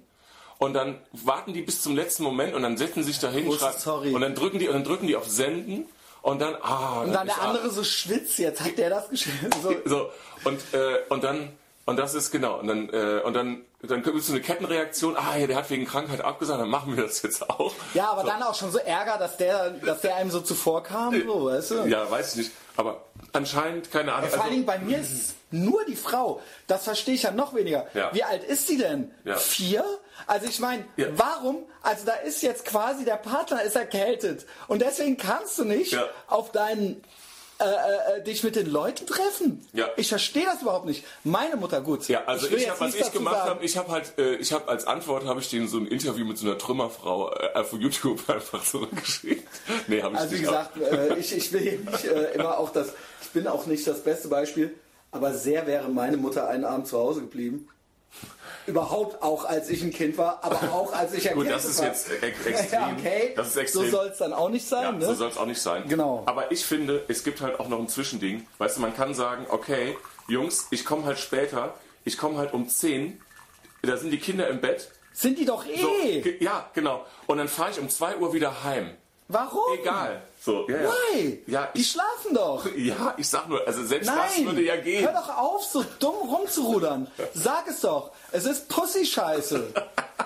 Und dann warten die bis zum letzten Moment und dann setzen sich dahin schreiben- Sorry. und dann drücken die und dann drücken die auf Senden und dann ah Und dann der andere so schwitzt, jetzt hat der das geschrieben. So, so und äh, und dann und das ist genau und dann äh, und dann dann gibt es so eine Kettenreaktion ah ja der hat wegen Krankheit abgesagt dann machen wir das jetzt auch ja, aber so. dann auch schon so Ärger, dass der, dass der einem so zuvorkam, so, weißt du? ja weiß ich nicht aber anscheinend keine Ahnung Vor allen also, Dingen bei mir ist es nur die Frau. Das verstehe ich ja noch weniger. Ja. Wie alt ist sie denn? Ja. Vier? Also ich meine, Ja. warum? Also da ist jetzt quasi der Partner ist erkältet und deswegen kannst du nicht Ja. auf deinen äh, äh, dich mit den Leuten treffen. Ja. Ich verstehe das überhaupt nicht. Meine Mutter gut. ja, also ich, jetzt hab, was ich gemacht habe, ich habe halt, äh, ich habe als Antwort habe ich denen so ein Interview mit so einer Trümmerfrau äh, auf YouTube einfach zurückgeschickt. Nee, habe ich Also wie nicht. gesagt, äh, ich, ich will nicht äh, immer auch das, ich bin auch nicht das beste Beispiel, aber sehr wäre meine Mutter einen Abend zu Hause geblieben. Überhaupt auch als ich ein Kind war, aber auch als ich ein Gut, Kind das ist war. jetzt ex extrem. Ja, okay. Das ist extrem. So soll es dann auch nicht sein. Ja, ne? so soll es auch nicht sein. Genau. Aber ich finde, es gibt halt auch noch ein Zwischending. Weißt du, man kann sagen, okay, Jungs, ich komme halt später, ich komme halt um 10, da sind die Kinder im Bett. Sind die doch eh. So, ja, genau. Und dann fahre ich um 2 Uhr wieder heim. Warum? Egal. So, ja, ja. Why? Ja, die ich, schlafen doch. ja, ich sag nur, also selbst das Nein, würde ja gehen. hör doch auf, so dumm rumzurudern. Sag es doch. Es ist Pussy-Scheiße.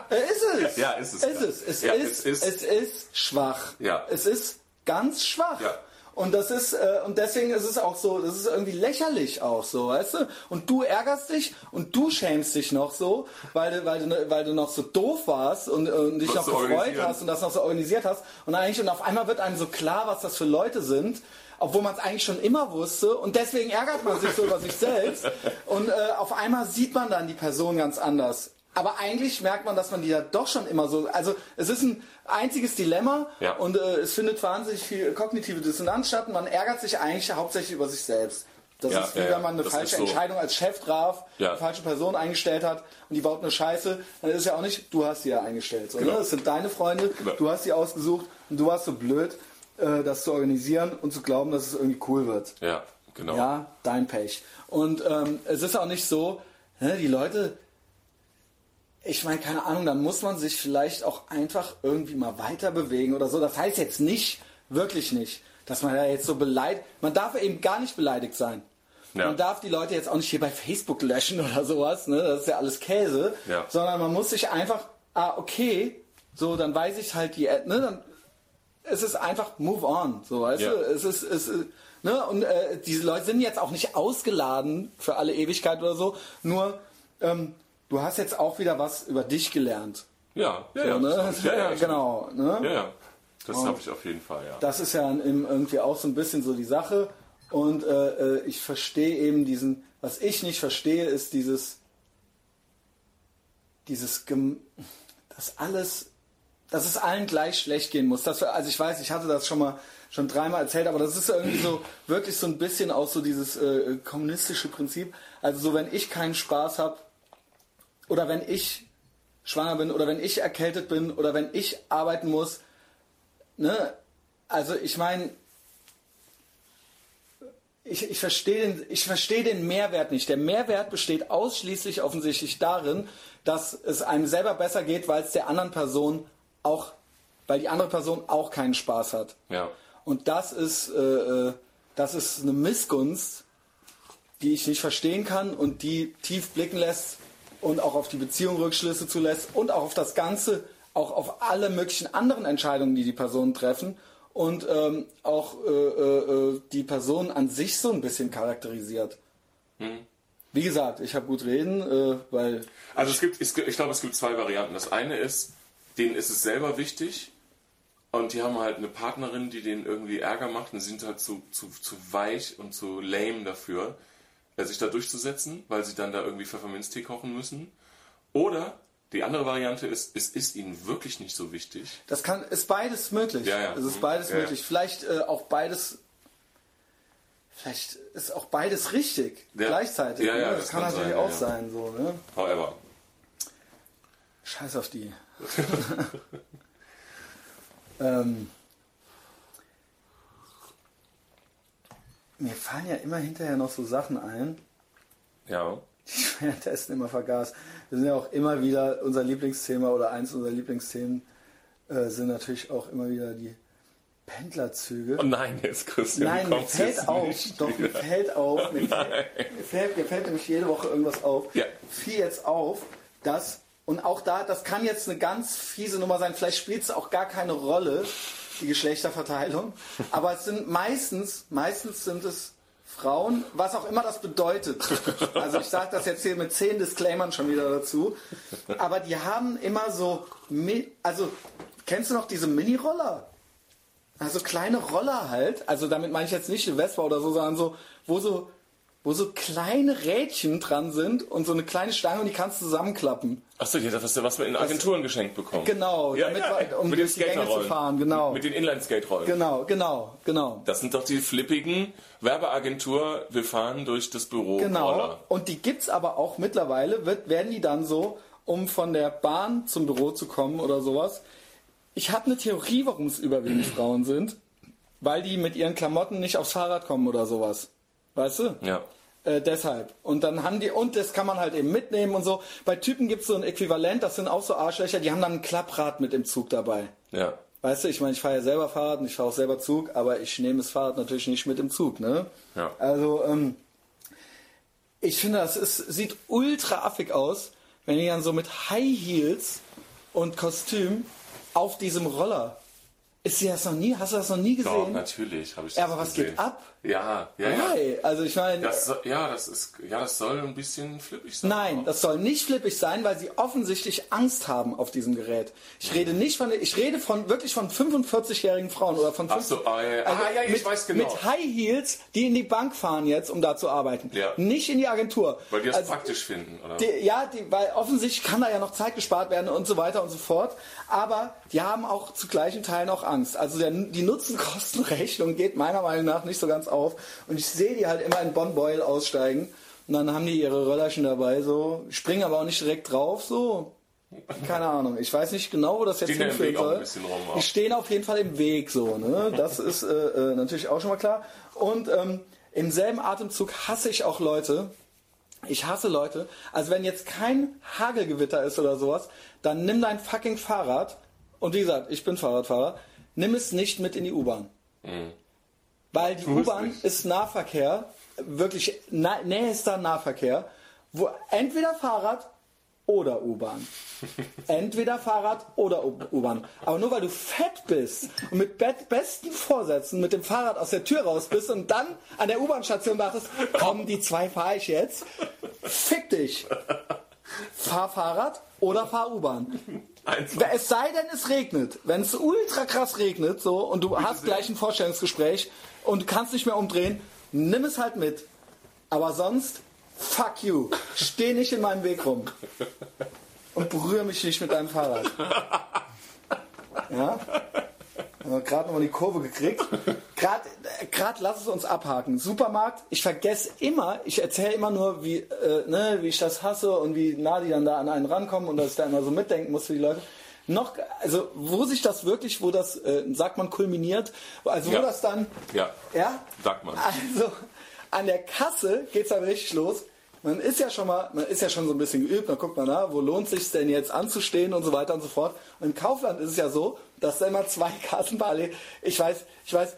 Äh, ist es. Ja, ist es, Ist ja. es. Es, Ja, ist, es ist- es ist schwach. Ja. Es ist ganz schwach. Ja. Und das ist äh, und deswegen ist es auch so, das ist irgendwie lächerlich auch so, weißt du? Und du ärgerst dich und du schämst dich noch so, weil du, weil du, weil du noch so doof warst und, und dich Was noch gefreut hast und das noch so organisiert hast und eigentlich und auf einmal wird einem so klar, was das für Leute sind, obwohl man es eigentlich schon immer wusste und deswegen ärgert man sich so über sich selbst und äh, auf einmal sieht man dann die Person ganz anders. Aber eigentlich merkt man, dass man die ja doch schon immer so. Also es ist ein einziges Dilemma Ja. und äh, es findet wahnsinnig viel kognitive Dissonanz statt. und Man ärgert sich eigentlich hauptsächlich über sich selbst. Das Ja, ist wie ja, wenn man eine falsche so. Entscheidung als Chef traf, eine falsche Person eingestellt hat und die baut eine Scheiße. Dann ist es ja auch nicht, du hast sie ja eingestellt. So, Genau. ne? Das sind deine Freunde, Genau. du hast sie ausgesucht und du warst so blöd, äh, das zu organisieren und zu glauben, dass es irgendwie cool wird. Ja, genau. Ja, dein Pech. Und ähm, es ist auch nicht so, ne, die Leute, ich meine, keine Ahnung, dann muss man sich vielleicht auch einfach irgendwie mal weiter bewegen oder so. Das heißt jetzt nicht, wirklich nicht, dass man da jetzt so beleidigt, man darf eben gar nicht beleidigt sein. Ja. Man darf die Leute jetzt auch nicht hier bei Facebook löschen oder sowas, ne? das ist ja alles Käse, Ja. sondern man muss sich einfach, ah, okay, so, dann weiß ich halt die, ne, dann, es ist einfach move on, so, weißt Ja. du, es ist, es ist, ne, und äh, diese Leute sind jetzt auch nicht ausgeladen für alle Ewigkeit oder so, nur, ähm, du hast jetzt auch wieder was über dich gelernt, Ja, ja, so, ja, ne? ja, ja, genau, ne? Ja, ja. Das habe ich auf jeden Fall, ja. Das ist ja irgendwie auch so ein bisschen so die Sache. Und äh, äh, ich verstehe eben diesen, was ich nicht verstehe, ist dieses, dieses, dass alles, dass es allen gleich schlecht gehen muss. Wir- also ich weiß, ich hatte das schon mal schon dreimal erzählt, aber das ist irgendwie so wirklich so ein bisschen auch so dieses äh, kommunistische Prinzip. Also so, wenn ich keinen Spaß habe oder wenn ich schwanger bin oder wenn ich erkältet bin oder wenn ich arbeiten muss, ne, also ich meine, ich, ich verstehe den, ich verstehe den Mehrwert nicht. Der Mehrwert besteht ausschließlich offensichtlich darin, dass es einem selber besser geht, weil es der anderen Person auch, weil die andere Person auch keinen Spaß hat. Ja. Und das ist, äh, äh, das ist eine Missgunst, die ich nicht verstehen kann und die tief blicken lässt und auch auf die Beziehung Rückschlüsse zulässt und auch auf das Ganze, auch auf alle möglichen anderen Entscheidungen, die die Personen treffen und ähm, auch äh, äh, äh, die Person an sich so ein bisschen charakterisiert. Wie gesagt, ich habe gut reden, äh, weil Also es gibt, gibt- ich glaube, es gibt zwei Varianten. Das eine ist, denen ist es selber wichtig und die haben halt eine Partnerin, die denen irgendwie Ärger macht und sind halt zu, zu, zu weich und zu lame dafür, sich da durchzusetzen, weil sie dann da irgendwie Pfefferminztee kochen müssen. Oder die andere Variante ist, es ist ihnen wirklich nicht so wichtig. das kann, ist beides möglich. Ja, ja. Es ist Mhm. beides Ja, ja. möglich. Vielleicht äh, auch beides. Vielleicht ist auch beides richtig Ja. gleichzeitig. Ja, ja, ne? das kann, kann natürlich sein, auch ja. sein. So, ne? However. Scheiß auf die. ähm, mir fallen ja immer hinterher noch so Sachen ein, Ja. die ich währenddessen immer vergaß. Wir sind ja auch immer wieder unser Lieblingsthema oder eins unserer Lieblingsthemen äh, sind natürlich auch immer wieder die Pendlerzüge. Oh nein, jetzt Christian, Nein, mir fällt auf, doch, mir fällt auf, mir fällt, mir, fällt, mir fällt nämlich jede Woche irgendwas auf. Ja. Fiel jetzt auf, dass, und auch da, das kann jetzt eine ganz fiese Nummer sein, vielleicht spielt es auch gar keine Rolle, die Geschlechterverteilung, aber es sind meistens, meistens sind es Frauen, was auch immer das bedeutet. Also ich sage das jetzt hier mit zehn Disclaimern schon wieder dazu, aber die haben immer so, also kennst du noch diese Mini-Roller? Also kleine Roller halt, also damit meine ich jetzt nicht eine Vespa oder so, sondern so, wo so, wo so kleine Rädchen dran sind und so eine kleine Stange und die kannst du zusammenklappen. Achso, ja, das ist ja was wir in Agenturen geschenkt bekommen. Genau, ja, damit ja, um mit den durch die Gänge zu fahren, genau. Mit den Inline-Skate-Rollen. Genau, genau, genau. Das sind doch die flippigen Werbeagentur, wir fahren durch das Büro. Genau. Roller. Und die gibt's aber auch mittlerweile, wird, werden die dann so, um von der Bahn zum Büro zu kommen oder sowas. Ich habe eine Theorie, warum es überwiegend Frauen sind, weil die mit ihren Klamotten nicht aufs Fahrrad kommen oder sowas. Weißt du? Ja. Äh, deshalb. Und dann haben die, und das kann man halt eben mitnehmen und so. Bei Typen gibt's so ein Äquivalent, das sind auch so Arschlöcher, die haben dann ein Klapprad mit im Zug dabei. Ja. Weißt du, ich meine, ich fahre ja selber Fahrrad und ich fahre auch selber Zug, aber ich nehme das Fahrrad natürlich nicht mit im Zug, ne? Ja. Also, ähm, ich finde, das ist, sieht ultra affig aus, wenn die dann so mit High Heels und Kostüm auf diesem Roller. Ist dir das noch nie, hast du das noch nie Doch, gesehen? natürlich habe ich Ja, das aber was gesehen. geht ab? Ja, ja, ja. Hey, also ich meine, Das, so- ja, das ist, ja, das soll ein bisschen flippig sein. Nein, das soll nicht flippig sein, weil sie offensichtlich Angst haben auf diesem Gerät. Ich rede nicht von, ich rede von wirklich von 45-jährigen Frauen oder von Ach 50, so, ah, ja, ja. also ah, ja, ich mit, weiß genau. mit High Heels, die in die Bank fahren jetzt, um da zu arbeiten. Ja. Nicht in die Agentur. Weil die das Also, praktisch finden, oder? die, ja, die, weil offensichtlich kann da ja noch Zeit gespart werden und so weiter und so fort. Aber die haben auch zu gleichen Teilen auch Angst. Also der, die Nutzen-Kosten-Rechnung geht meiner Meinung nach nicht so ganz auf. Und ich sehe die halt immer in Bonn Beul aussteigen. Und dann haben die ihre Röllerchen dabei, so, springen aber auch nicht direkt drauf, so. Keine Ahnung. Ich weiß nicht genau, wo das jetzt Stehen ein soll. Die stehen auf jeden Fall im Weg, so, ne? Das ist äh, äh, natürlich auch schon mal klar. Und ähm, im selben Atemzug hasse ich auch Leute, ich hasse Leute. Also wenn jetzt kein Hagelgewitter ist oder sowas, dann nimm dein fucking Fahrrad. Und wie gesagt, ich bin Fahrradfahrer. Nimm es nicht mit in die U-Bahn. Weil die U-Bahn ist Nahverkehr, wirklich na, nächster Nahverkehr, wo entweder Fahrrad oder U-Bahn. Entweder Fahrrad oder U-Bahn. Aber nur weil du fett bist und mit be besten Vorsätzen mit dem Fahrrad aus der Tür raus bist und dann an der U-Bahn-Station dachtest, komm, die zwei fahre ich jetzt. Fick dich. Fahr Fahrrad oder fahr U-Bahn. Es sei denn, es regnet. Wenn es ultra krass regnet, so, und du hast gleich ein Vorstellungsgespräch und du kannst nicht mehr umdrehen, nimm es halt mit. Aber sonst, fuck you. Steh nicht in meinem Weg rum. Und berühre mich nicht mit deinem Fahrrad. Ja? Gerade nochmal die Kurve gekriegt. Gerade lass es uns abhaken. Supermarkt, ich vergesse immer, ich erzähle immer nur, wie, äh, ne, wie ich das hasse und wie nah die dann da an einen rankommen und dass ich da immer so mitdenken muss für die Leute. Noch, also wo sich das wirklich, wo das, äh, sagt man, kulminiert, also wo Ja. das dann, Ja. ja, Sagt man. also an der Kasse geht's dann richtig los. Man ist ja schon mal, man ist ja schon so ein bisschen geübt, dann guckt man, na, wo lohnt sich denn jetzt anzustehen und so weiter und so fort. Und im Kaufland ist es ja so, dass da immer zwei Kassen parallel. Ich weiß, ich weiß,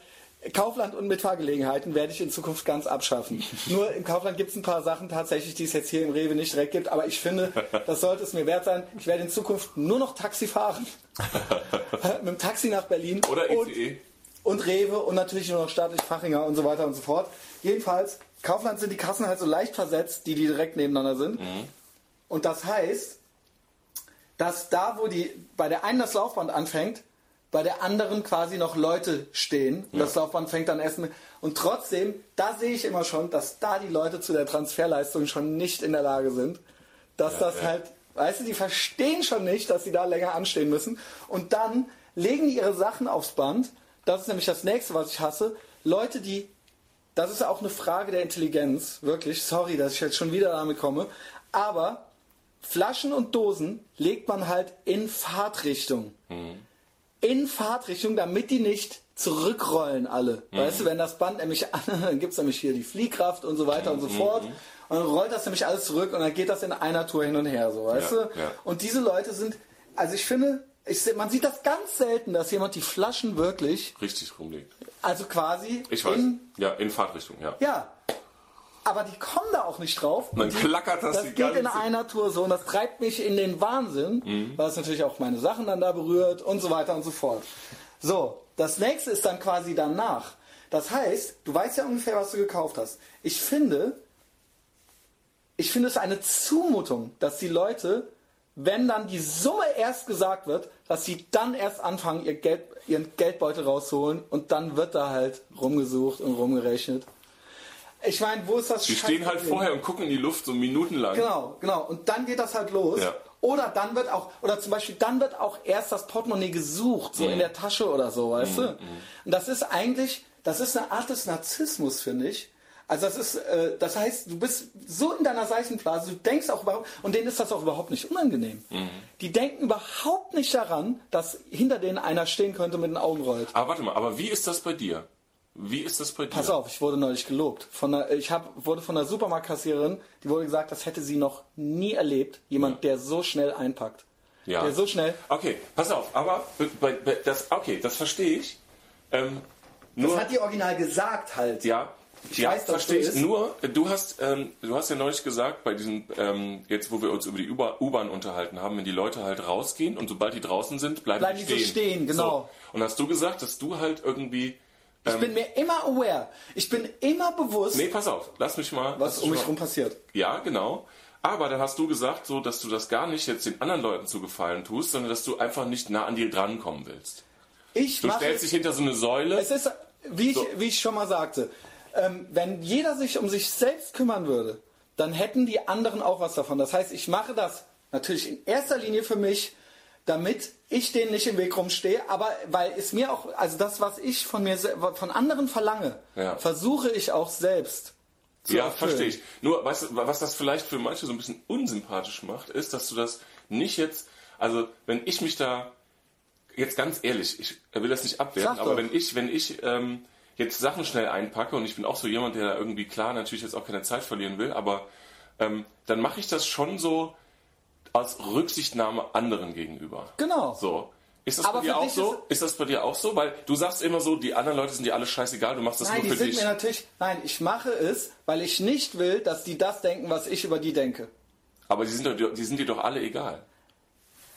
Kaufland und Mitfahrgelegenheiten werde ich in Zukunft ganz abschaffen. Nur im Kaufland gibt es ein paar Sachen tatsächlich, die es jetzt hier im Rewe nicht direkt gibt, aber ich finde, das sollte es mir wert sein. Ich werde in Zukunft nur noch Taxi fahren. Mit dem Taxi nach Berlin. Oder E Und- ICE. und Rewe und natürlich nur noch staatlich Fachinger und so weiter und so fort. Jedenfalls, Kaufland sind die Kassen halt so leicht versetzt, die, die direkt nebeneinander sind. Und das heißt, dass da, wo die bei der einen das Laufband anfängt, bei der anderen quasi noch Leute stehen. Und das Laufband fängt dann erst mit. Und trotzdem, da sehe ich immer schon, dass da die Leute zu der Transferleistung schon nicht in der Lage sind. Dass das ja. halt, weißt du, die verstehen schon nicht, dass sie da länger anstehen müssen. Und dann legen die ihre Sachen aufs Band. Das ist nämlich das nächste, was ich hasse. Leute, die das ist auch eine Frage der Intelligenz, wirklich. Sorry, dass ich jetzt schon wieder damit komme. Aber Flaschen und Dosen legt man halt in Fahrtrichtung. In Fahrtrichtung, damit die nicht zurückrollen alle. Weißt du, wenn das Band nämlich an, dann gibt es nämlich hier die Fliehkraft und so weiter und so fort. Und dann rollt das nämlich alles zurück und dann geht das in einer Tour hin und her, so, weißt Ja, du? ja. Und diese Leute sind, also ich finde, ich, man sieht das ganz selten, dass jemand die Flaschen wirklich, Richtig rumliegt. also quasi Ich weiß. in ja, in Fahrtrichtung, ja. ja. Aber die kommen da auch nicht drauf. Und die, klackert das Das die geht in einer Tour so und das treibt mich in den Wahnsinn, Mhm. weil es natürlich auch meine Sachen dann da berührt und so weiter und so fort. So, das nächste ist dann quasi danach. Das heißt, du weißt ja ungefähr, was du gekauft hast. Ich finde, ich finde es eine Zumutung, dass die Leute, wenn dann die Summe erst gesagt wird, dass sie dann erst anfangen, ihr Geld, ihren Geldbeutel rausholen und dann wird da halt rumgesucht und rumgerechnet. Ich meine, wo ist das Die stehen halt vorher und gucken in die Luft so minutenlang. Genau, genau. Und dann geht das halt los. Ja. Oder dann wird auch, oder zum Beispiel dann wird auch erst das Portemonnaie gesucht, Mhm. so in der Tasche oder so, weißt du? Und das ist eigentlich, das ist eine Art des Narzissmus, finde ich. Also das ist, äh, das heißt, du bist so in deiner Seifenblase, du denkst auch überhaupt, und denen ist das auch überhaupt nicht unangenehm. Mhm. Die denken überhaupt nicht daran, dass hinter denen einer stehen könnte mit den Augen rollt. Aber warte mal, aber wie ist das bei dir? Wie ist das bei dir? Pass auf, ich wurde neulich gelobt. Von einer, ich hab, wurde von einer Supermarktkassiererin, die wurde gesagt, das hätte sie noch nie erlebt. Jemand, der so schnell einpackt. Ja. Der so schnell. Okay, pass auf, aber bei, bei, das, okay, das verstehe ich. Ähm, Das nur, hat die original gesagt halt. ja, Ich ja, weiß, verstehe so ich. Nur, du hast, ähm, du hast ja neulich gesagt, bei diesem, ähm, jetzt wo wir uns über die U-Bahn unterhalten haben, wenn die Leute halt rausgehen und sobald die draußen sind, bleiben, Bleiben die die so stehen. stehen, genau. So. Und hast du gesagt, dass du halt irgendwie. Ich bin mir immer aware. Ich bin immer bewusst, Nee, pass auf, lass mich mal. was um mich mal- rum passiert. Ja, genau. Aber dann hast du gesagt, so, dass du das gar nicht jetzt den anderen Leuten zu gefallen tust, sondern dass du einfach nicht nah an dir drankommen willst. Ich Du stellst dich hinter so eine Säule. Es ist, wie ich, So. wie ich schon mal sagte, ähm, wenn jeder sich um sich selbst kümmern würde, dann hätten die anderen auch was davon. Das heißt, ich mache das natürlich in erster Linie für mich, damit ich denen nicht im Weg rumstehe, aber weil es mir auch, also das, was ich von mir, von anderen verlange, Ja. versuche ich auch selbst zu ja, erfüllen. verstehe ich. Nur, weißt du, was das vielleicht für manche so ein bisschen unsympathisch macht, ist, dass du das nicht jetzt, also wenn ich mich da, jetzt ganz ehrlich, ich will das nicht abwerten, aber wenn ich, wenn ich ähm, jetzt Sachen schnell einpacke und ich bin auch so jemand, der da irgendwie klar natürlich jetzt auch keine Zeit verlieren will, aber ähm, dann mache ich das schon so aus Rücksichtnahme anderen gegenüber. Genau. So. Ist das Aber bei dir auch so? ist- Ist das bei dir auch so? Weil du sagst immer so, die anderen Leute sind dir alle scheißegal, du machst das Nein, die nur für sind dich. mir natürlich, nein, ich mache es, weil ich nicht will, dass die das denken, was ich über die denke. Aber die sind, doch, die sind dir doch alle egal.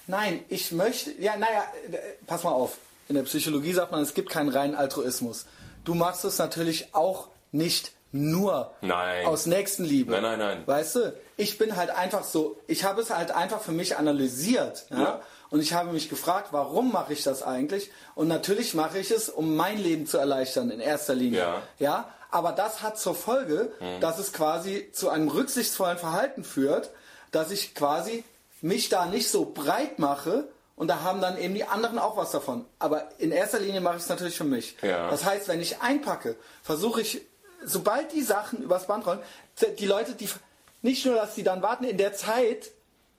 Nein, ich möchte, ja, naja, pass mal auf. In der Psychologie sagt man, es gibt keinen reinen Altruismus. Du machst es natürlich auch nicht nur Nein. aus Nächstenliebe. Nein, nein, nein. Weißt du, ich bin halt einfach so, ich habe es halt einfach für mich analysiert. Ja? Ja. Und ich habe mich gefragt, warum mache ich das eigentlich? Und natürlich mache ich es, um mein Leben zu erleichtern in erster Linie. Ja. ja? Aber das hat zur Folge, dass es quasi zu einem rücksichtsvollen Verhalten führt, dass ich quasi mich da nicht so breit mache und da haben dann eben die anderen auch was davon. Aber in erster Linie mache ich es natürlich für mich. Ja. Das heißt, wenn ich einpacke, versuche ich, sobald die Sachen übers Band rollen, die Leute, die nicht nur, dass sie dann warten in der Zeit,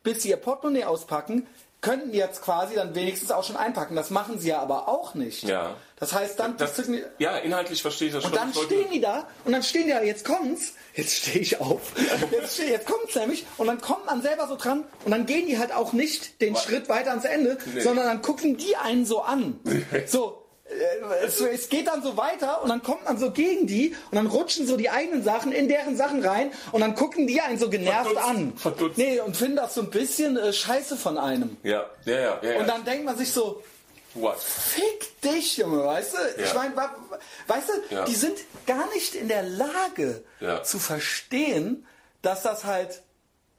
bis sie ihr Portemonnaie auspacken, könnten die jetzt quasi dann wenigstens auch schon einpacken. Das machen sie ja aber auch nicht. Ja. Das heißt, dann Das, die, ja, inhaltlich verstehe ich das und schon. dann Ich wollte- stehen die da und dann stehen die da, jetzt kommt's, jetzt stehe ich auf, jetzt, steh, jetzt kommt's nämlich und dann kommt man selber so dran und dann gehen die halt auch nicht den Schritt weiter ans Ende, Nee. sondern dann gucken die einen so an. So, es, es geht dann so weiter und dann kommt man so gegen die und dann rutschen so die eigenen Sachen in deren Sachen rein und dann gucken die einen so genervt Verdutzt, an. verdutzt. Nee, und finden das so ein bisschen äh, scheiße von einem. Ja, ja, ja. ja. Und dann denkt man sich so, What? Fick dich, Junge, weißt du? Ich Ja. meine, wa- wa- weißt du, Ja. die sind gar nicht in der Lage Ja. zu verstehen, dass das halt,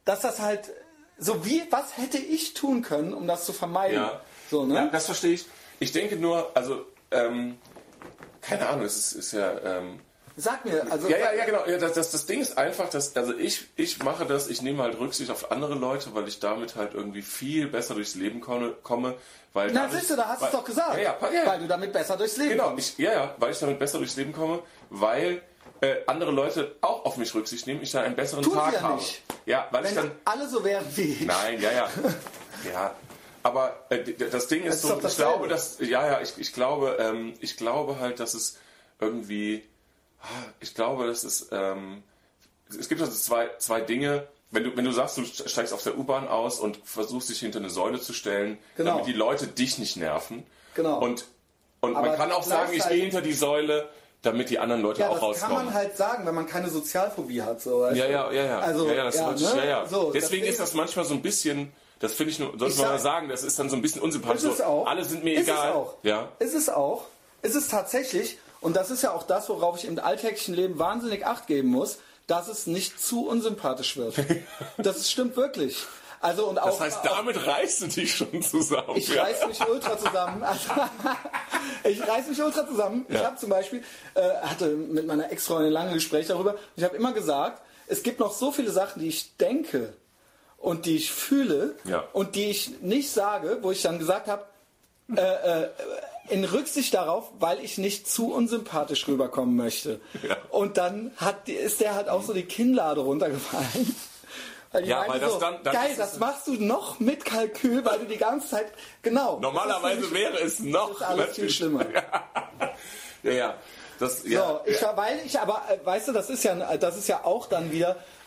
dass das halt, so wie, was hätte ich tun können, um das zu vermeiden? Ja. So, ne? ja, das verstehe ich. Ich denke nur, also, ähm, keine Ahnung, es ist, ist ja, ähm, Sag mir, also, ja, ja, ja, genau. Ja, das, das, das Ding ist einfach, dass, also ich, ich mache das, ich nehme halt Rücksicht auf andere Leute, weil ich damit halt irgendwie viel besser durchs Leben komme, komme weil na, siehst du, da hast du es doch gesagt. Ja, ja, ja. Weil du damit besser durchs Leben Genau, kommst. ich, ja, ja, weil ich damit besser durchs Leben komme, weil äh, andere Leute auch auf mich Rücksicht nehmen, ich dann einen besseren Tun Tag ja habe. nicht. Ja, weil ich Wenn dann. alle so wären wie ich. Nein, ja, ja. ja. Aber äh, das Ding ist, ist so, ich glaube, dass, ja, ja, ich, ich glaube, ähm, ich glaube halt, dass es irgendwie, ah, ich glaube, dass es, ähm, es gibt also zwei, zwei Dinge. Wenn du, wenn du sagst, du steigst auf der U-Bahn aus und versuchst dich hinter eine Säule zu stellen, Genau. damit die Leute dich nicht nerven. Genau. Und, und Aber man kann auch sagen, ich gleichzeitig- gehe hinter die Säule, damit die anderen Leute Ja, auch das kann rauskommen. man halt sagen, wenn man keine Sozialphobie hat. So, Ja, ja, ja, ja. Also, ja, ja, das ja, ne? ja, ja. So, Deswegen ist das manchmal so ein bisschen, das finde ich nur, sollte Ich man sag- mal sagen, das ist dann so ein bisschen unsympathisch. Ist es auch. Alle sind mir ist egal. Es auch. Ja. Ist es auch. Ist es tatsächlich. Und das ist ja auch das, worauf ich im alltäglichen Leben wahnsinnig Acht geben muss, dass es nicht zu unsympathisch wird. das stimmt wirklich. Also und auch. Das heißt, damit reißt du dich schon zusammen. ich ja. reiß mich ultra zusammen. Also, ich reiß mich ultra zusammen. Ich Ja. habe zum Beispiel, äh, hatte mit meiner Ex-Freundin lange Gespräche darüber. Ich habe immer gesagt, es gibt noch so viele Sachen, die ich denke und die ich fühle Ja. und die ich nicht sage, wo ich dann gesagt habe, äh, äh, in Rücksicht darauf, weil ich nicht zu unsympathisch rüberkommen möchte. Ja. Und dann hat, ist der halt auch so die Kinnlade runtergefallen. Weil Ja, weil das so, dann- dann geil, das machst du noch mit Kalkül, weil du die ganze Zeit, genau. Normalerweise ist wäre es noch. Ist alles viel schlimmer. Ja, ja. Das, ja, So, ich, weil ich aber, äh, weißt du, das ist ja, das ist ja auch dann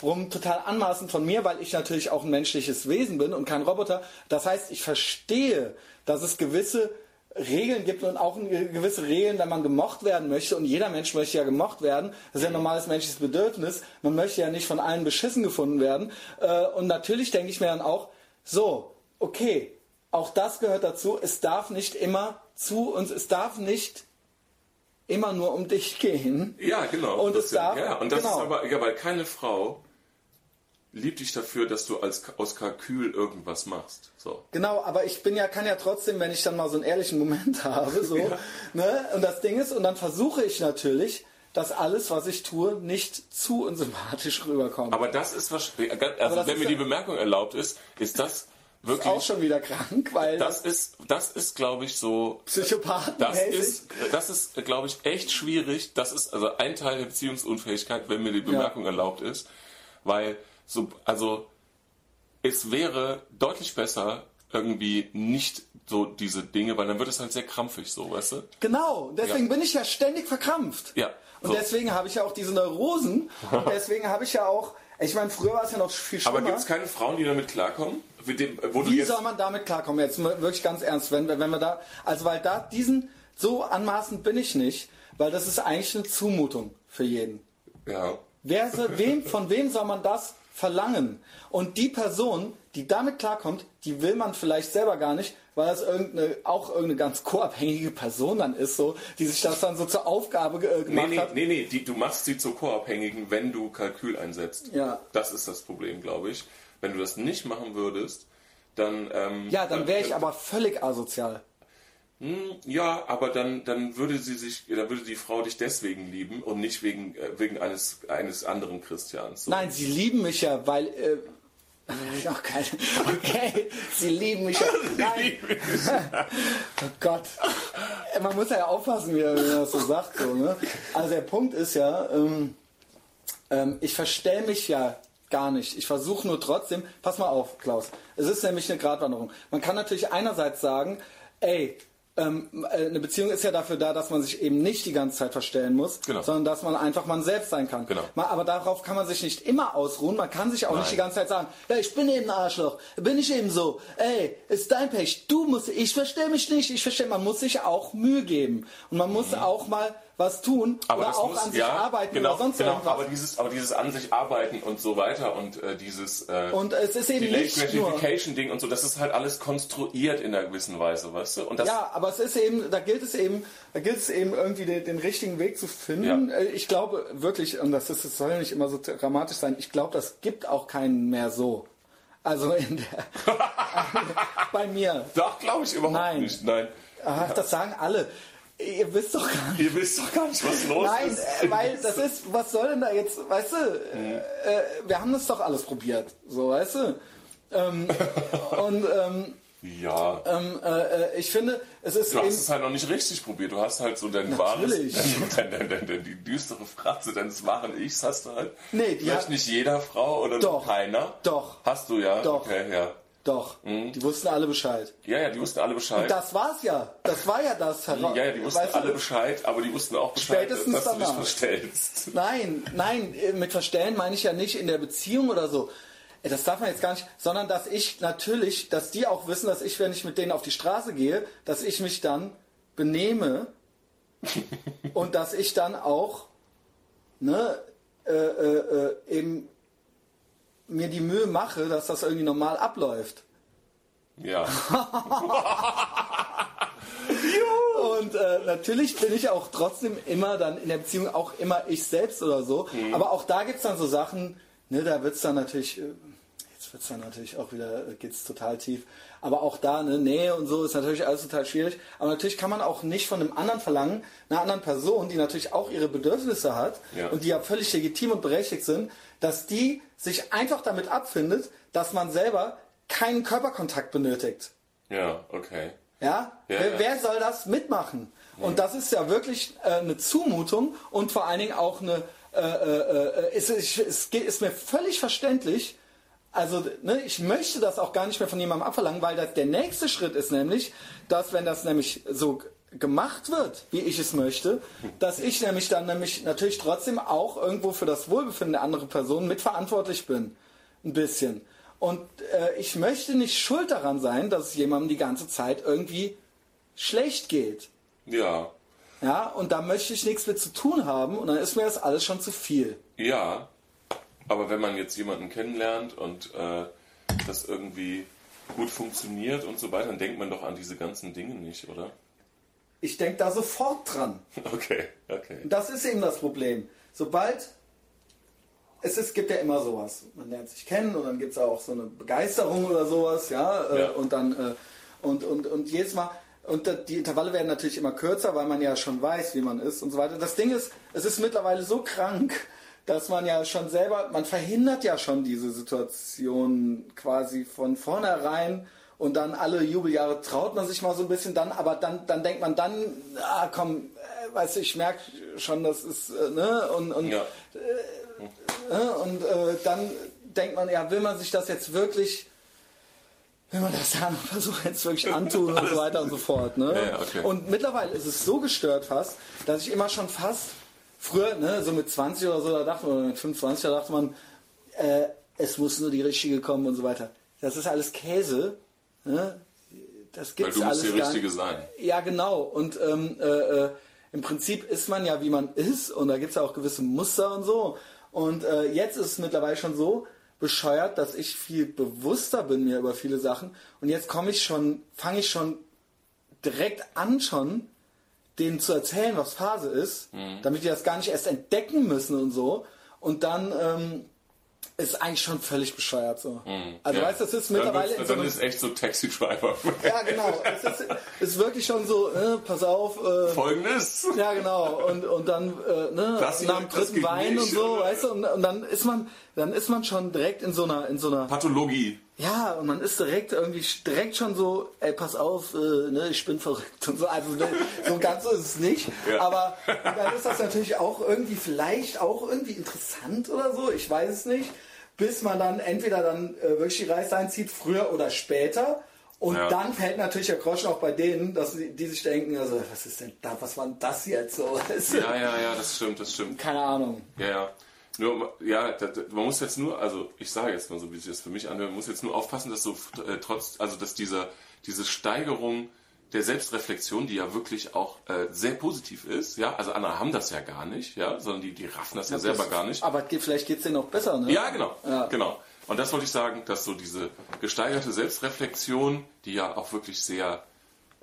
wiederum total anmaßend von mir, weil ich natürlich auch ein menschliches Wesen bin und kein Roboter. Das heißt, ich verstehe, dass es gewisse Regeln gibt und auch gewisse Regeln, wenn man gemocht werden möchte. Und jeder Mensch möchte ja gemocht werden. Das ist ja ein normales menschliches Bedürfnis. Man möchte ja nicht von allen beschissen gefunden werden. Äh, Und natürlich denke ich mir dann auch, so, okay, auch das gehört dazu. Es darf nicht immer zu uns, es darf nicht immer nur um dich gehen. Ja, genau. Und das es darf- ja, und das genau. ist aber, ja, weil keine Frau liebt dich dafür, dass du als, aus Kalkül irgendwas machst. So. Genau, aber ich bin ja, kann ja trotzdem, wenn ich dann mal so einen ehrlichen Moment habe, so, ne, und das Ding ist, und dann versuche ich natürlich, dass alles, was ich tue, nicht zu unsympathisch rüberkommt. Aber das ist wahrscheinlich, also das wenn ist mir ja- die Bemerkung erlaubt ist, ist das wirklich, auch schon wieder krank, weil das ist, das ist, glaube ich, so, Psychopathen das ist, das ist, glaube ich, echt schwierig. Das ist also ein Teil der Beziehungsunfähigkeit, wenn mir die Bemerkung erlaubt ist, weil so, also es wäre deutlich besser irgendwie nicht so diese Dinge, weil dann wird es halt sehr krampfig, so, weißt du? Genau, deswegen Ja. bin ich ja ständig verkrampft. Ja, Und so. deswegen habe ich ja auch diese Neurosen. Und deswegen habe ich ja auch, ich meine, früher war es ja noch viel schlimmer. Aber gibt es keine Frauen, die damit klarkommen? Mit dem, Wie soll man damit klarkommen? Jetzt wirklich ganz ernst, wenn, wir- wenn wir da, also weil da diesen, so anmaßend bin ich nicht, weil das ist eigentlich eine Zumutung für jeden. ja. Wer wem, von wem soll man das verlangen. Und die Person, die damit klarkommt, die will man vielleicht selber gar nicht, weil das irgendeine, auch irgendeine ganz co-abhängige Person dann ist, so, die sich das dann so zur Aufgabe äh, gemacht nee, nee, hat. Nee, nee, die, du machst sie zur Co-Abhängigen, wenn du Kalkül einsetzt. Ja. Das ist das Problem, glaube ich. Wenn du das nicht machen würdest, dann... Ähm, Ja, dann wäre ich aber völlig asozial. Hm, Ja, aber dann, dann würde sie sich, dann würde die Frau dich deswegen lieben und nicht wegen, äh, wegen eines, eines anderen Christians. So. Nein, sie lieben mich ja, weil. Äh, Ach, geil. Okay, sie lieben mich ja. Nein. Oh Gott. Äh, Man muss ja aufpassen, wie er das so sagt. So, ne? Also der Punkt ist ja, ähm, ähm, ich verstell mich ja gar nicht. Ich versuche nur trotzdem, pass mal auf, Klaus. Es ist nämlich eine Gratwanderung. Man kann natürlich einerseits sagen, ey, ähm, äh, eine Beziehung ist ja dafür da, dass man sich eben nicht die ganze Zeit verstellen muss, Genau. sondern dass man einfach man selbst sein kann. Genau. Aber darauf kann man sich nicht immer ausruhen. Man kann sich auch nicht Nein. die ganze Zeit sagen, ja, ich bin eben ein Arschloch, bin ich eben so. Ey, ist dein Pech. Du musst, ich verstehe mich nicht. Ich verstehe, man muss sich auch Mühe geben und man muss auch mal was tun. Aber oder das auch muss, an sich ja, arbeiten genau, oder sonst genau, irgendwas. aber dieses, aber dieses an sich arbeiten und so weiter und äh, dieses äh, Und es ist eben Delayed nicht nur Gratification Ding und so, das ist halt alles konstruiert in einer gewissen Weise, weißt du? Und das, Ja, aber es ist eben, da gilt es eben, da gilt es eben irgendwie den, den richtigen Weg zu finden. Ja. Äh, Ich glaube wirklich, und das ist, es soll ja nicht immer so dramatisch sein, ich glaube, das gibt auch keinen mehr so. Also in der, bei mir. doch, glaube ich überhaupt Nein. nicht. Nein. Ach, das sagen alle. Ihr wisst doch gar nicht. Ihr wisst doch gar nicht, was los Nein, ist. äh, weil das ist, was soll denn da jetzt, weißt du, äh, äh, wir haben das doch alles probiert, so, weißt du. Ähm, und ähm, Ja. ähm, äh, äh, ich finde, es ist Du hast es halt noch nicht richtig probiert. Du hast halt so dein wahres, Natürlich. dein, dein, dein, dein, die düstere Fratze deines wahren Ichs hast du halt. Nee, die Vielleicht hat- nicht jeder Frau oder Doch. keiner. Doch. Hast du ja. Doch. Okay, ja. Doch, die wussten alle Bescheid. Ja, ja, die wussten alle Bescheid. Das war's ja. Das war ja das. Herr ja, ja, die wussten Weißt du, alle Bescheid, aber die wussten auch Bescheid, Spätestens dass du dich danach. verstellst. Nein, nein, äh, mit Verstellen meine ich ja nicht in der Beziehung oder so. Äh, Das darf man jetzt gar nicht, sondern dass ich natürlich, dass die auch wissen, dass ich, wenn ich mit denen auf die Straße gehe, dass ich mich dann benehme und dass ich dann auch ne, äh, äh, äh, eben mir die Mühe mache, dass das irgendwie normal abläuft. Ja. Und äh, natürlich bin ich auch trotzdem immer dann in der Beziehung auch immer ich selbst oder so. Mhm. Aber auch da gibt es dann so Sachen, ne, da wird es dann natürlich, äh, es dann natürlich auch wieder, äh, geht es total tief. Aber auch da, ne, Nähe und so ist natürlich alles total schwierig. Aber natürlich kann man auch nicht von einem anderen verlangen, einer anderen Person, die natürlich auch ihre Bedürfnisse hat Ja. und die ja völlig legitim und berechtigt sind, dass die sich einfach damit abfindet, dass man selber keinen Körperkontakt benötigt. Ja, okay. Ja? Ja, wer, wer soll das mitmachen? Und das ist ja wirklich äh, eine Zumutung und vor allen Dingen auch eine. Äh, äh, äh, es, es, es geht- ist mir völlig verständlich. Also, ne, ich möchte das auch gar nicht mehr von jemandem abverlangen, weil das, der nächste Schritt ist nämlich, dass wenn das nämlich so gemacht wird, wie ich es möchte, dass ich nämlich dann nämlich natürlich trotzdem auch irgendwo für das Wohlbefinden der anderen Person mitverantwortlich bin. Ein bisschen. Und äh, ich möchte nicht schuld daran sein, dass es jemandem die ganze Zeit irgendwie schlecht geht. Ja. Ja, und da möchte ich nichts mit zu tun haben und dann ist mir das alles schon zu viel. Ja. Aber wenn man jetzt jemanden kennenlernt und äh, das irgendwie gut funktioniert und so weiter, dann denkt man doch an diese ganzen Dinge nicht, oder? Ich denke da sofort dran. Okay, okay. Und das ist eben das Problem. Sobald es ist, gibt ja immer sowas. Man lernt sich kennen und dann gibt es auch so eine Begeisterung oder sowas, ja. äh, Ja. Und dann äh, und, und, und jedes Mal. Und die Intervalle werden natürlich immer kürzer, weil man ja schon weiß, wie man ist und so weiter. Das Ding ist, es ist mittlerweile so krank, dass man ja schon selber, man verhindert ja schon diese Situation quasi von vornherein und dann alle Jubeljahre traut man sich mal so ein bisschen dann, aber dann, dann denkt man dann, ah komm, äh, weißt du, ich merke schon, das ist, äh, ne, und, und Ja. äh, und äh, dann denkt man, ja, will man sich das jetzt wirklich, will man das anderen Person jetzt wirklich antun und so weiter und so fort. Ne? Ja, okay. Und mittlerweile ist es so gestört fast, dass ich immer schon fast, früher, ne, so mit 20 oder so, da dachte man, oder mit 25, da dachte man, äh, es muss nur die richtige kommen und so weiter. Das ist alles Käse. Ne? Das Weil gibt's du musst alles die Richtige sein. ja, genau. Und ähm, äh, äh, im Prinzip ist man ja, wie man ist. Und da gibt es ja auch gewisse Muster und so. Und äh, jetzt ist es mittlerweile schon so, bescheuert, dass ich viel bewusster bin mir über viele Sachen und jetzt komme ich schon, fange ich schon direkt an schon, denen zu erzählen, was Phase ist, Mhm. damit die das gar nicht erst entdecken müssen und so. Und dann ähm, ist eigentlich schon völlig bescheuert so. Also Ja. weißt du, das ist Dann mittlerweile in so Dann ist echt so Taxi Driver. ja, genau. Es ist, ist wirklich schon so, äh, pass auf, äh, Folgendes. ja genau. Und, und dann äh, ne, Das nach dem dritten Wein und nicht. so, weißt du, und, und dann ist man, dann ist man schon direkt in so einer, in so einer, Pathologie. Ja, und man ist direkt irgendwie direkt schon so, ey, pass auf, äh, ne, ich bin verrückt und so. Also ne, so ganz so ist es nicht. Ja. Aber dann ist das natürlich auch irgendwie vielleicht auch irgendwie interessant oder so. Ich weiß es nicht. Bis man dann entweder dann äh, wirklich die Reise einzieht, früher oder später. Und Ja. dann fällt natürlich der Groschen auch bei denen, dass die, die sich denken, also was ist denn da, was war denn das jetzt so? Ja, ja, ja, das stimmt, das stimmt. Keine Ahnung. Ja, ja. Nur, ja, da, da, man muss jetzt nur, also ich sage jetzt mal so, wie sich das für mich anhört, man muss jetzt nur aufpassen, dass so äh, trotz, also dass diese, diese Steigerung der Selbstreflexion, die ja wirklich auch äh, sehr positiv ist, ja, also andere haben das ja gar nicht, ja, sondern die, die raffen das ja, selber gar nicht. Aber vielleicht geht es denen auch besser, ne? Ja, genau, Ja. genau. Und das wollte ich sagen, dass so diese gesteigerte Selbstreflexion, die ja auch wirklich sehr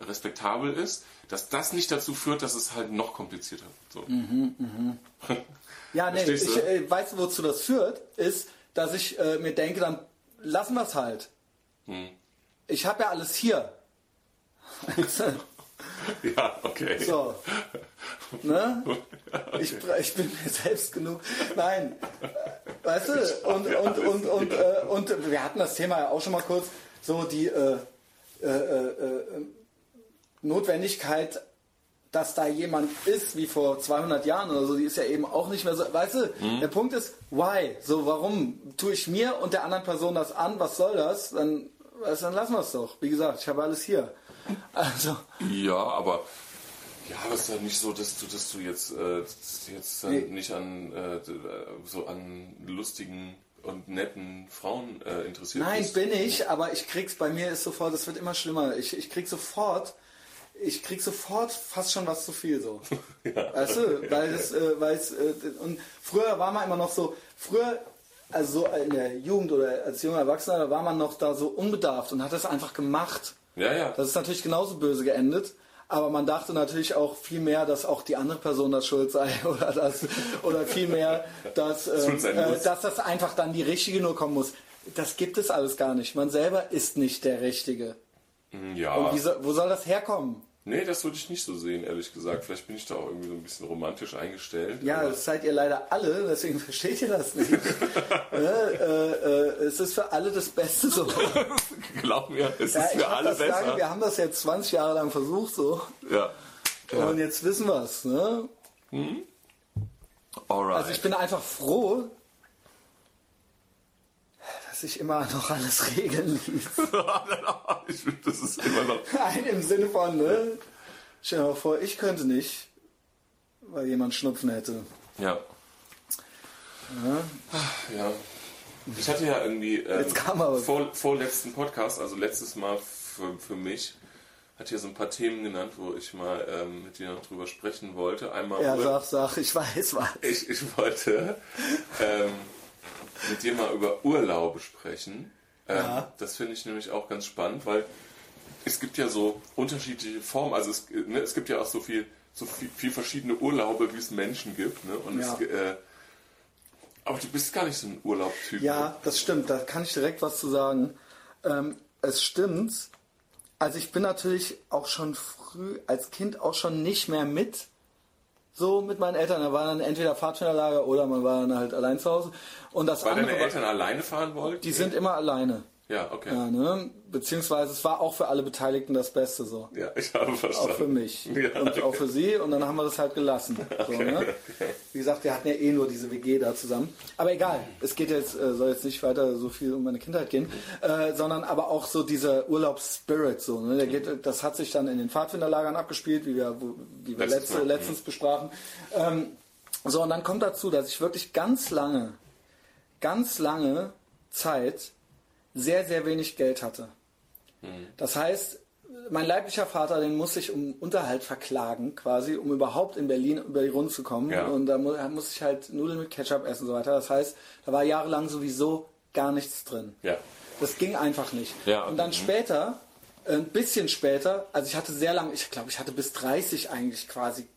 respektabel ist, dass das nicht dazu führt, dass es halt noch komplizierter wird. So. Ja, nee, Verstehst ich du? äh, weiß, wozu das führt, ist, dass ich äh, mir denke, dann lassen wir es halt. Hm. Ich habe ja alles hier. Ja, okay. so. Ne? Ich, ich bin mir selbst genug. Nein. Weißt du? Und, und, und, und, äh, und wir hatten das Thema ja auch schon mal kurz, so die äh, äh, äh, Notwendigkeit, dass da jemand ist wie vor 200 Jahren oder so, die ist ja eben auch nicht mehr so. Weißt du, der Punkt ist, why? So, warum tue ich mir und der anderen Person das an? Was soll das? Dann, du, dann lassen wir es doch. Wie gesagt, ich habe alles hier. Also, Ja, aber ja, aber es ist ja nicht so, dass du, dass du jetzt, äh, jetzt dann Nee. nicht an äh, so an lustigen und netten Frauen äh, interessiert Nein, bist. bin ich, aber ich krieg's bei mir ist sofort, es wird immer schlimmer. Ich, ich krieg sofort, ich krieg sofort fast schon was zu viel so. Weißt du, weil es, äh, weil es, äh, und früher war man immer noch so, früher, also so in der Jugend oder als junger Erwachsener, da war man noch da so unbedarft und hat das einfach gemacht. Ja, ja. Das ist natürlich genauso böse geendet. Aber man dachte natürlich auch viel mehr, dass auch die andere Person das schuld sei oder das oder viel mehr, dass, äh, sein äh, muss. dass das einfach dann die richtige nur kommen muss. Das gibt es alles gar nicht. Man selber ist nicht der Richtige. ja. Und wie wo soll das herkommen? Nee, das würde ich nicht so sehen, ehrlich gesagt. Vielleicht bin ich da auch irgendwie so ein bisschen romantisch eingestellt. Ja, das seid ihr leider alle, deswegen versteht ihr das nicht. äh, äh, äh, es ist für alle das Beste so. glaub mir, es Ja, ist für alle das besser. Lange, wir haben das jetzt 20 Jahre lang versucht so. ja. ja. Und jetzt wissen wir es. Ne? Alright. Also ich bin einfach froh, dass ich immer noch alles regeln ließ. das ist immer noch. Nein, im Sinne von, ne? Stell dir mal vor, ich könnte nicht, weil jemand Schnupfen hätte. Ja. Ja. Ich hatte ja irgendwie ähm, Jetzt kam aber- vor, vorletzten Podcast, also letztes Mal für, für mich, hat hier so ein paar Themen genannt, wo ich mal ähm, mit dir noch drüber sprechen wollte. Einmal Ja, sag, sag, ich weiß was. ich, ich wollte ähm, mit dir mal über Urlaube sprechen. Ähm, Ja. Das finde ich nämlich auch ganz spannend, weil es gibt ja so unterschiedliche Formen. Also es, ne, es gibt ja auch so viel, so viel, viel verschiedene Urlaube, wie es Menschen gibt. Ne? Und Ja. es, äh, aber du bist gar nicht so ein Urlaubtyp. Ja, das stimmt, da kann ich direkt was zu sagen. Ähm, es stimmt. Also ich bin natürlich auch schon früh, als Kind auch schon nicht mehr mit. So mit meinen Eltern. Da war dann entweder Pfadfinderlager oder man war dann halt allein zu Hause. Und das Weil andere, deine war- Eltern alleine fahren wollten? die sind immer alleine. Ja, okay. Ja, ne? Beziehungsweise es war auch für alle Beteiligten das Beste so. Ja, ich habe verstanden. Auch für mich Ja, und okay. auch für sie und dann haben wir das halt gelassen. So, ne? Wie gesagt, wir hatten ja eh nur diese WG da zusammen. Aber egal, es geht jetzt, äh, soll jetzt nicht weiter so viel um meine Kindheit gehen, äh, sondern aber auch so dieser Urlaubsspirit. So, ne? Der geht, das hat sich dann in den Pfadfinderlagern abgespielt, wie wir, wie wir Letztes letzte, letztens besprachen. Ähm, so, und dann kommt dazu, dass ich wirklich ganz lange, ganz lange Zeit sehr, sehr wenig Geld hatte. Das heißt, mein leiblicher Vater, den muss ich um Unterhalt verklagen, quasi, um überhaupt in Berlin über die Runde zu kommen. Ja. Und da mu- da muss ich halt Nudeln mit Ketchup essen und so weiter. Das heißt, da war jahrelang sowieso gar nichts drin. Ja. Das ging einfach nicht. Ja, und dann okay. später, äh, ein bisschen später, also ich hatte sehr lange, ich glaube, ich hatte bis 30 eigentlich quasi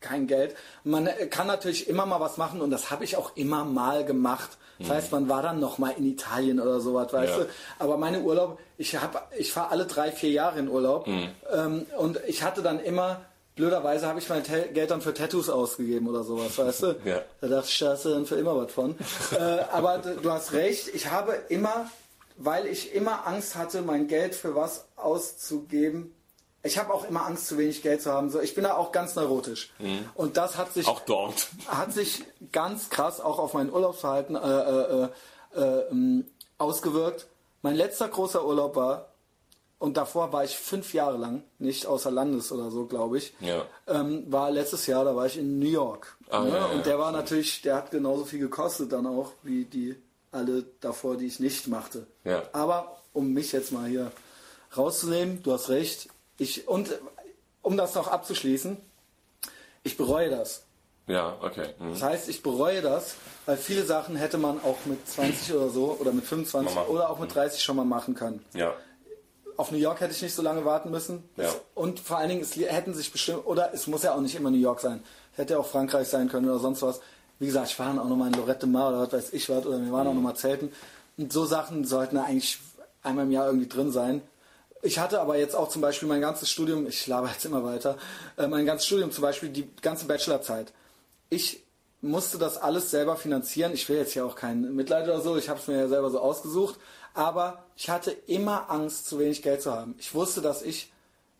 kein Geld. Man äh, kann natürlich immer mal was machen und das habe ich auch immer mal gemacht. Das heißt, man war dann noch mal in Italien oder sowas, weißt Mhm. Ja. du. Aber meine Urlaub, ich habe, ich fahre alle drei, vier Jahre in Urlaub Mhm. ähm, und ich hatte dann immer, blöderweise habe ich mein Geld dann für Tattoos ausgegeben oder sowas, weißt du. Ja. Da dachte ich, da hast du dann für immer was von. äh, aber du hast recht, ich habe immer, weil ich immer Angst hatte, mein Geld für was auszugeben. Ich habe auch immer Angst, zu wenig Geld zu haben. So, ich bin da auch ganz neurotisch. Und das hat sich, Mhm. Auch dort. hat sich ganz krass auch auf mein Urlaubsverhalten äh, äh, äh, äh, ähm, ausgewirkt. Mein letzter großer Urlaub war, und davor war ich fünf Jahre lang, nicht außer Landes oder so, glaube ich, Ja. ähm, war letztes Jahr, da war ich in New York. Ah, ne? ja, ja, und der war natürlich, der hat genauso viel gekostet dann auch, wie die alle davor, die ich nicht machte. Aber um mich jetzt mal hier rauszunehmen, du hast recht, ich, und um das noch abzuschließen, ich bereue das. Ja, okay. Mhm. Das heißt, ich bereue das, weil viele Sachen hätte man auch mit 20 oder so oder mit 25 Mal machen. oder auch mit 30 schon mal machen können. Ja. Auf New York hätte ich nicht so lange warten müssen. Ja. Und vor allen Dingen, es hätten sich bestimmt, oder es muss ja auch nicht immer New York sein. Es hätte ja auch Frankreich sein können oder sonst was. Wie gesagt, ich war dann auch nochmal in Lorette Mar oder was weiß ich was, oder wir waren auch nochmal zelten. Und so Sachen sollten eigentlich einmal im Jahr irgendwie drin sein. Ich hatte aber jetzt auch zum Beispiel mein ganzes Studium, ich laber jetzt immer weiter, äh, mein ganzes Studium zum Beispiel, die ganze Bachelorzeit. Ich musste das alles selber finanzieren. Ich will jetzt hier auch kein Mitleid oder so, ich habe es mir ja selber so ausgesucht. Aber ich hatte immer Angst, zu wenig Geld zu haben. Ich wusste, dass ich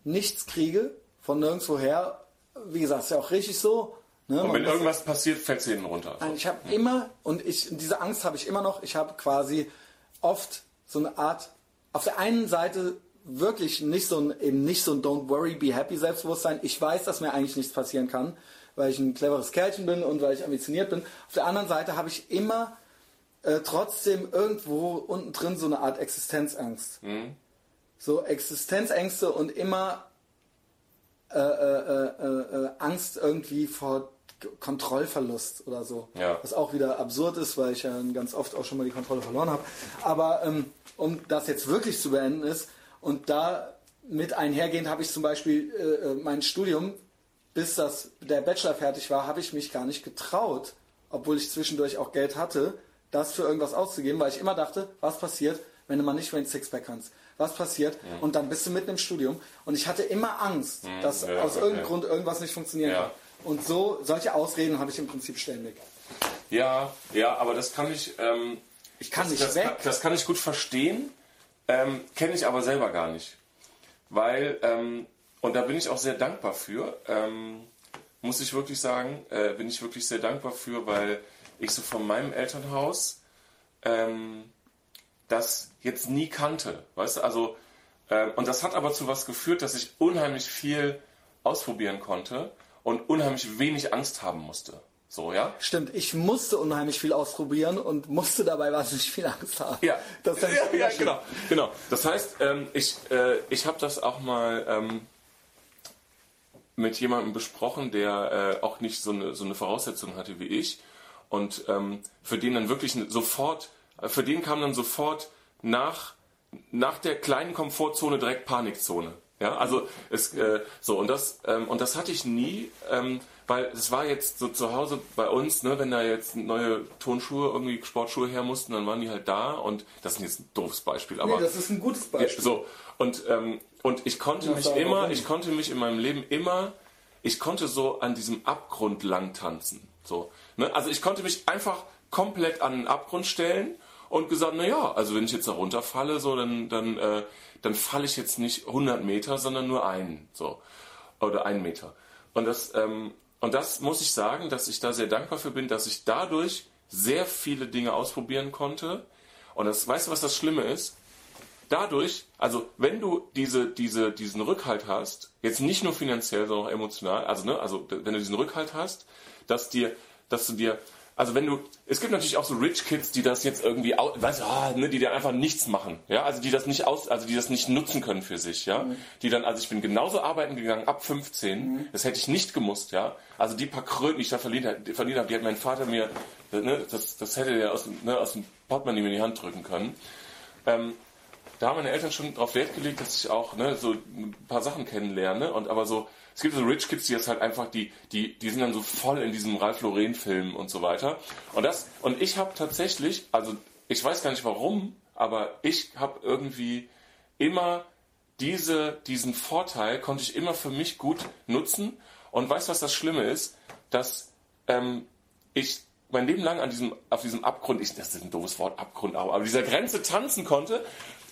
nichts kriege von nirgendwo her. Wie gesagt, ist ja auch richtig so. Ne? Und wenn irgendwas passiert, fällt sie hinten runter. Nein, ich habe immer, und ich, diese Angst habe ich immer noch, ich habe quasi oft so eine Art, auf der einen Seite wirklich nicht so ein, eben nicht so ein Don't worry, be happy Selbstbewusstsein. Ich weiß, dass mir eigentlich nichts passieren kann, weil ich ein cleveres Kerlchen bin und weil ich ambitioniert bin. Auf der anderen Seite habe ich immer äh, trotzdem irgendwo unten drin so eine Art Existenzangst. So Existenzängste und immer äh, äh, äh, äh, Angst irgendwie vor Kontrollverlust oder so. Ja. Was auch wieder absurd ist, weil ich ja ganz oft auch schon mal die Kontrolle verloren habe. Aber ähm, um das jetzt wirklich zu beenden ist und da mit einhergehend habe ich zum Beispiel äh, äh, mein Studium, bis das, der Bachelor fertig war, habe ich mich gar nicht getraut, obwohl ich zwischendurch auch Geld hatte, das für irgendwas auszugeben, weil ich immer dachte, was passiert, wenn du mal nicht mehr ein Sixpack kannst? Was passiert? Und dann bist du mitten im Studium. Und ich hatte immer Angst, dass ja, aus irgendeinem Grund irgendwas nicht funktionieren Ja. kann. Und so, solche Ausreden habe ich im Prinzip ständig. Ja, ja, aber das kann ich. Ähm, Ich kann das, nicht das, weg. Kann, das kann ich gut verstehen, ähm, kenne ich aber selber gar nicht. Weil, ähm, und da bin ich auch sehr dankbar für, ähm, muss ich wirklich sagen, äh, bin ich wirklich sehr dankbar für, weil ich so von meinem Elternhaus ähm, das jetzt nie kannte. Weißt du, also, ähm, und das hat aber zu was geführt, dass ich unheimlich viel ausprobieren konnte und unheimlich wenig Angst haben musste. So, ja? Stimmt, ich musste unheimlich viel ausprobieren und musste dabei wahnsinnig viel Angst haben. Ja, das ja, ja genau, genau. Das heißt, ähm, ich, äh, ich habe das auch mal ähm, mit jemandem besprochen, der äh, auch nicht so eine, so eine Voraussetzung hatte wie ich und ähm, für den dann wirklich sofort, äh, für den kam dann sofort nach, nach der kleinen Komfortzone direkt Panikzone. Ja, also es äh, so und das ähm, und das hatte ich nie, ähm, weil es war jetzt so zu Hause bei uns, ne, wenn da jetzt neue Tonschuhe, irgendwie Sportschuhe her mussten, dann waren die halt da und das ist jetzt ein doofes Beispiel, aber Nee, das ist ein gutes ja, Beispiel. so und ähm, und ich konnte mich immer, ich konnte mich in meinem Leben immer, ich konnte so an diesem Abgrund lang tanzen, so. Ne? Also ich konnte mich einfach komplett an den Abgrund stellen und gesagt, na ja, also wenn ich jetzt da runterfalle, so dann dann äh, dann falle ich jetzt nicht 100 Meter, sondern nur einen, so oder einen Meter. Und das ähm, und das muss ich sagen, dass ich da sehr dankbar für bin, dass ich dadurch sehr viele Dinge ausprobieren konnte. Und das, weißt du, was das Schlimme ist? dadurch, also wenn du diese, diese, diesen Rückhalt hast, jetzt nicht nur finanziell, sondern auch emotional, also, ne, also wenn du diesen Rückhalt hast, dass dir, dass du dir also wenn du, es gibt natürlich auch so Rich Kids, die das jetzt irgendwie, weißt du, ah, ne, die da einfach nichts machen, ja, also die das nicht aus, also die das nicht nutzen können für sich, ja, mhm. die dann, also ich bin genauso arbeiten gegangen ab 15, mhm. das hätte ich nicht gemusst, ja, also die paar Kröten, die ich da verdient, verdient habe, die hat mein Vater mir, ne, das, das hätte er aus, ne, aus dem Portemonnaie mir in die Hand drücken können. Ähm, da haben meine Eltern schon darauf Wert gelegt, dass ich auch ne, so ein paar Sachen kennenlerne und aber so es gibt so Rich Kids, die jetzt halt einfach, die, die, die sind dann so voll in diesem Ralph Lauren-Film und so weiter. Und das, und ich habe tatsächlich, also ich weiß gar nicht warum, aber ich habe irgendwie immer diese, diesen Vorteil konnte ich immer für mich gut nutzen. Und weißt du, was das Schlimme ist? Dass ähm, ich mein Leben lang an diesem, auf diesem Abgrund, ich, das ist ein doofes Wort, Abgrund, aber, aber dieser Grenze tanzen konnte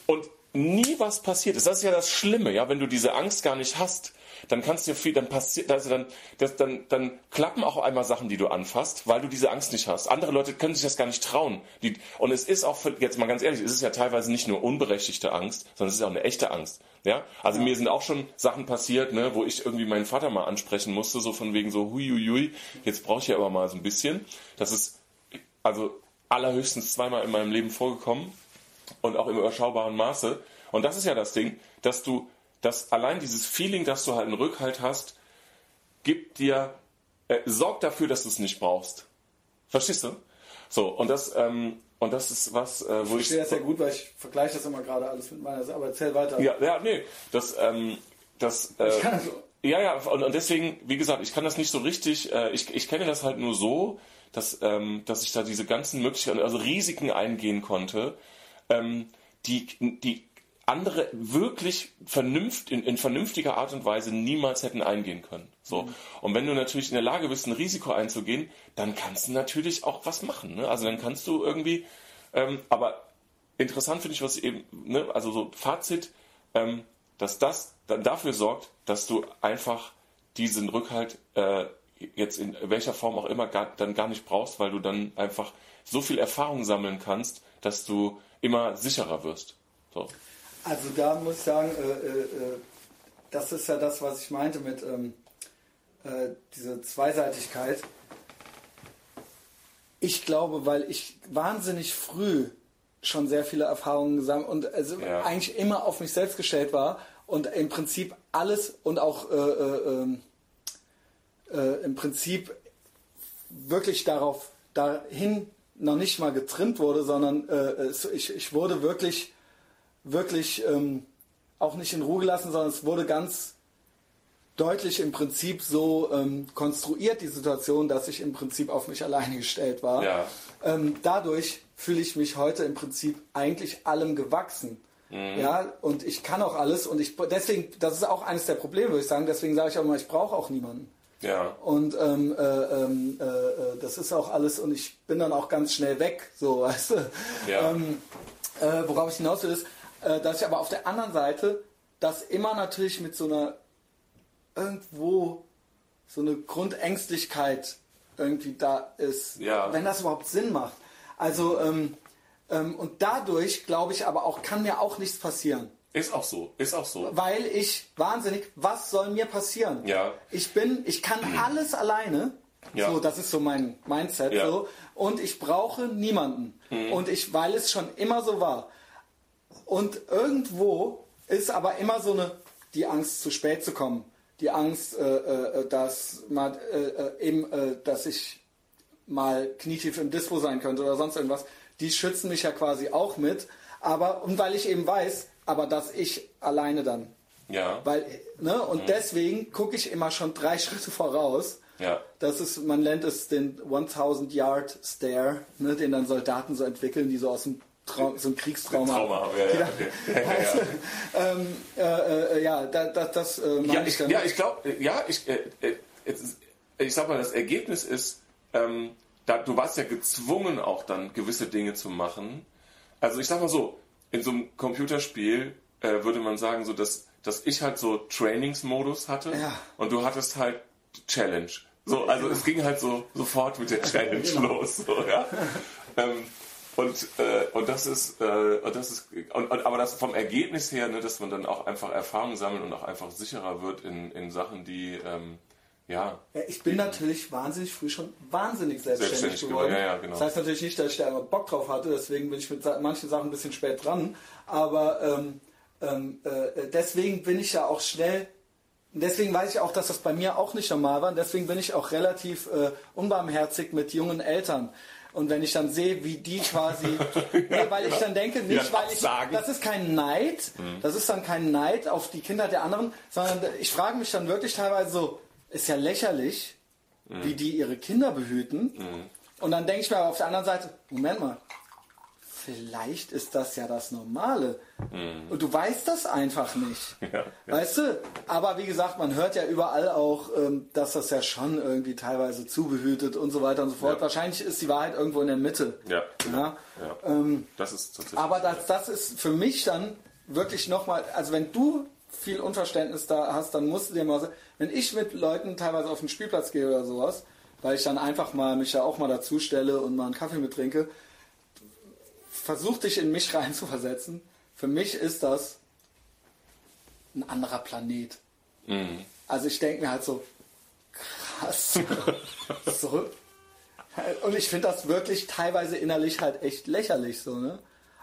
und nie was passiert ist. Das ist ja das Schlimme, ja, wenn du diese Angst gar nicht hast, dann kannst du viel, dann passiert, also dann, das, dann, dann klappen auch einmal Sachen, die du anfasst, weil du diese Angst nicht hast. Andere Leute können sich das gar nicht trauen. Die, und es ist auch, für, jetzt mal ganz ehrlich, es ist ja teilweise nicht nur unberechtigte Angst, sondern es ist auch eine echte Angst. Ja, also ja. mir sind auch schon Sachen passiert, ne, wo ich irgendwie meinen Vater mal ansprechen musste, so von wegen so, huiuiui, jetzt brauche ich ja aber mal so ein bisschen. Das ist also allerhöchstens zweimal in meinem Leben vorgekommen und auch im überschaubaren Maße. Und das ist ja das Ding, dass du dass allein dieses Feeling, dass du halt einen Rückhalt hast, gibt dir, äh, sorgt dafür, dass du es nicht brauchst. Verstehst du? So, und das, ähm, und das ist was, äh, wo ich. Ich verstehe das sehr gut, weil ich vergleiche das immer gerade alles mit meiner, aber erzähl weiter. Ja, ja, nee, das, ähm, das, äh, ich kann so. Ja, ja, und, und deswegen, wie gesagt, ich kann das nicht so richtig, äh, ich, ich kenne das halt nur so, dass, ähm, dass ich da diese ganzen Möglichkeiten, also Risiken eingehen konnte, ähm, die, die andere wirklich vernünft, in, in, vernünftiger Art und Weise niemals hätten eingehen können. So. Mhm. Und wenn du natürlich in der Lage bist, ein Risiko einzugehen, dann kannst du natürlich auch was machen. Ne? Also dann kannst du irgendwie, ähm, aber interessant finde ich, was eben, ne? also so Fazit, ähm, dass das dann dafür sorgt, dass du einfach diesen Rückhalt äh, jetzt in welcher Form auch immer gar, dann gar nicht brauchst, weil du dann einfach so viel Erfahrung sammeln kannst, dass du immer sicherer wirst. So. Also da muss ich sagen, äh, äh, äh, das ist ja das, was ich meinte mit ähm, äh, dieser Zweiseitigkeit. Ich glaube, weil ich wahnsinnig früh schon sehr viele Erfahrungen gesammelt und also ja. eigentlich immer auf mich selbst gestellt war und im Prinzip alles und auch äh, äh, ähm, äh, im Prinzip wirklich darauf dahin noch nicht mal getrimmt wurde, sondern äh, ich, ich wurde wirklich wirklich ähm, auch nicht in Ruhe gelassen, sondern es wurde ganz deutlich im Prinzip so ähm, konstruiert, die Situation, dass ich im Prinzip auf mich alleine gestellt war. Ja. Ähm, dadurch fühle ich mich heute im Prinzip eigentlich allem gewachsen. Mhm. Ja, und ich kann auch alles und ich deswegen, das ist auch eines der Probleme, würde ich sagen, deswegen sage ich auch immer, ich brauche auch niemanden. Ja. Und ähm, äh, ähm, äh, äh, das ist auch alles und ich bin dann auch ganz schnell weg, so weißt du. Ja. Ähm, äh, worauf ich hinaus will ist, äh, dass ich aber auf der anderen Seite das immer natürlich mit so einer irgendwo so eine Grundängstlichkeit irgendwie da ist, ja. wenn das überhaupt Sinn macht. Also ähm, ähm, und dadurch glaube ich aber auch kann mir auch nichts passieren. Ist auch so, ist auch so. Weil ich wahnsinnig, was soll mir passieren? Ja. Ich bin, ich kann alles alleine. Ja. So, das ist so mein Mindset ja. so. Und ich brauche niemanden. Mhm. Und ich, weil es schon immer so war. Und irgendwo ist aber immer so eine, die Angst, zu spät zu kommen. Die Angst, äh, äh, dass, mal, äh, äh, eben, äh, dass ich mal knietief im Dispo sein könnte oder sonst irgendwas. Die schützen mich ja quasi auch mit. Aber, und weil ich eben weiß, aber dass ich alleine dann. Ja. Weil, ne, und mhm. deswegen gucke ich immer schon drei Schritte voraus. Ja. Das ist, man nennt es den 1000 Yard Stare, ne, den dann Soldaten so entwickeln, die so aus dem Trau so ein Kriegstrauma. Trauma, ja, ja, okay. also, ähm, äh, äh, ja, da, da, das äh, ja, ich, ja, ich glaube, ja, ich, äh, äh ich sag mal, das Ergebnis ist, ähm, da, du warst ja gezwungen, auch dann gewisse Dinge zu machen. Also ich sag mal so, in so einem Computerspiel äh, würde man sagen, so dass, dass ich halt so Trainingsmodus hatte ja. und du hattest halt Challenge. So, also ja. es ging halt so sofort mit der Challenge genau. los. So, ja. ähm, und, äh, und das ist, äh, und das ist und, und, aber das vom Ergebnis her, ne, dass man dann auch einfach Erfahrung sammelt und auch einfach sicherer wird in, in Sachen, die, ähm, Ja. Ja, ich bin natürlich wahnsinnig früh schon wahnsinnig selbstständig, Selbstständig geworden. geworden, ja, ja, genau. Das heißt natürlich nicht, dass ich da immer Bock drauf hatte, deswegen bin ich mit manchen Sachen ein bisschen spät dran. Aber ähm, ähm, äh, deswegen bin ich ja auch schnell, deswegen weiß ich auch, dass das bei mir auch nicht normal war. Und deswegen bin ich auch relativ äh, unbarmherzig mit jungen Eltern. Und wenn ich dann sehe, wie die quasi, nee, weil ich dann denke, nicht weil ich, das ist kein Neid, Mhm. das ist dann kein Neid auf die Kinder der anderen, sondern ich frage mich dann wirklich teilweise so, ist ja lächerlich, Mhm. wie die ihre Kinder behüten. Und dann denke ich mir aber auf der anderen Seite, Moment mal, vielleicht ist das ja das Normale. Und du weißt das einfach nicht. Mhm. Ja, ja. Weißt du? Aber wie gesagt, man hört ja überall auch, ähm, dass das ja schon irgendwie teilweise zubehütet und so weiter und so fort. Ja. Wahrscheinlich ist die Wahrheit irgendwo in der Mitte. Ja. Ja? Ähm, Das ist tatsächlich. aber das, das ist für mich dann wirklich nochmal, also wenn du viel Unverständnis da hast, dann musst du dir mal, wenn ich mit Leuten teilweise auf den Spielplatz gehe oder sowas, weil ich dann einfach mal mich ja auch mal dazu stelle und mal einen Kaffee mittrinke, versuch dich in mich reinzuversetzen. Für mich ist das ein anderer Planet. Mhm. Also ich denke mir halt so, krass. so. Und ich finde das wirklich teilweise innerlich halt echt lächerlich so, ne?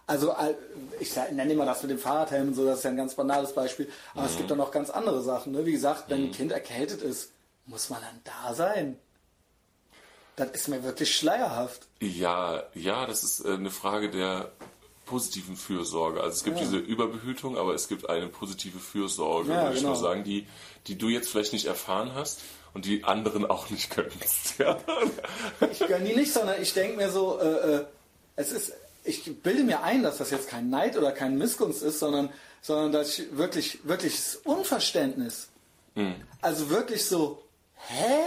Also äh, ich nenne immer das mit dem Fahrradhelm und so, das ist ja ein ganz banales Beispiel. Aber es gibt dann noch ganz andere Sachen. Ne? Wie gesagt, wenn ein Kind erkältet ist, muss man dann da sein. Das ist mir wirklich schleierhaft. Ja, ja, das ist äh, eine Frage der positiven Fürsorge. Also es gibt diese Überbehütung, aber es gibt eine positive Fürsorge, Ja, würde ich genau. nur sagen, die, die du jetzt vielleicht nicht erfahren hast und die anderen auch nicht gönnst. Ja. Ich gönne die nicht, sondern ich denke mir so, äh, äh, es ist, ich bilde mir ein, dass das jetzt kein Neid oder kein Missgunst ist, sondern, sondern dass ich wirklich, wirkliches Unverständnis. Also wirklich so, hä?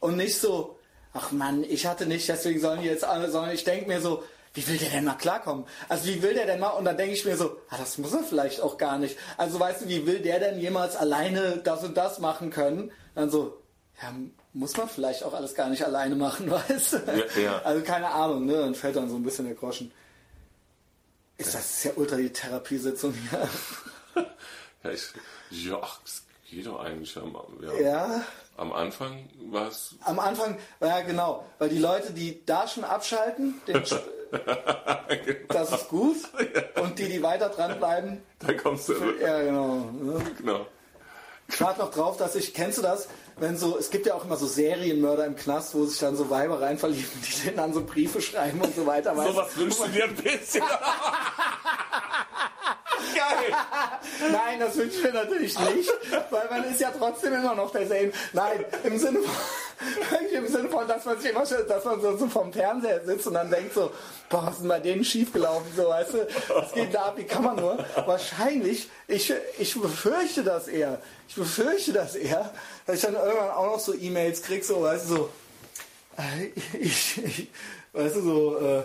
Und nicht so, ach Mann, ich hatte nicht, deswegen sollen die jetzt alle, sondern ich denke mir so, wie will der denn mal klarkommen? Also wie will der denn mal? Und dann denke ich mir so, ah, das muss er vielleicht auch gar nicht. Also weißt du, wie will der denn jemals alleine das und das machen können? Dann so, ja, muss man vielleicht auch alles gar nicht alleine machen, weißt du? Ja, ja. Also keine Ahnung, ne? Dann fällt dann so ein bisschen der Groschen. Ist das ist ja ultra die Therapiesitzung hier? Ja, ich, ja, das geht doch eigentlich. Am, ja. ja. am Anfang war es. Am Anfang, ja genau, weil die Leute, die da schon abschalten, den, das ist gut. Und die, die weiter dranbleiben, Da kommst du. ja genau. ne? Genau. Ich warte noch drauf, dass ich, kennst du das? Wenn so, es gibt ja auch immer so Serienmörder im Knast, wo sich dann so Weiber rein verlieben, die denen dann so Briefe schreiben und so weiter. du? Sowas wünschst du dir ein bisschen. Geil. Nein, das wünsche ich mir natürlich nicht, weil man ist ja trotzdem immer noch derselbe. Nein, im Sinne von, im Sinne von, dass man sich immer schon, dass man so, so vom Fernseher sitzt und dann denkt so, boah, was ist denn bei denen schiefgelaufen, so, weißt du, was geht da ab, wie kann man nur? Wahrscheinlich, ich, ich befürchte das eher, ich befürchte das eher, dass ich dann irgendwann auch noch so E-Mails krieg, so, weißt du, so, äh, ich, ich weißt du, so, äh,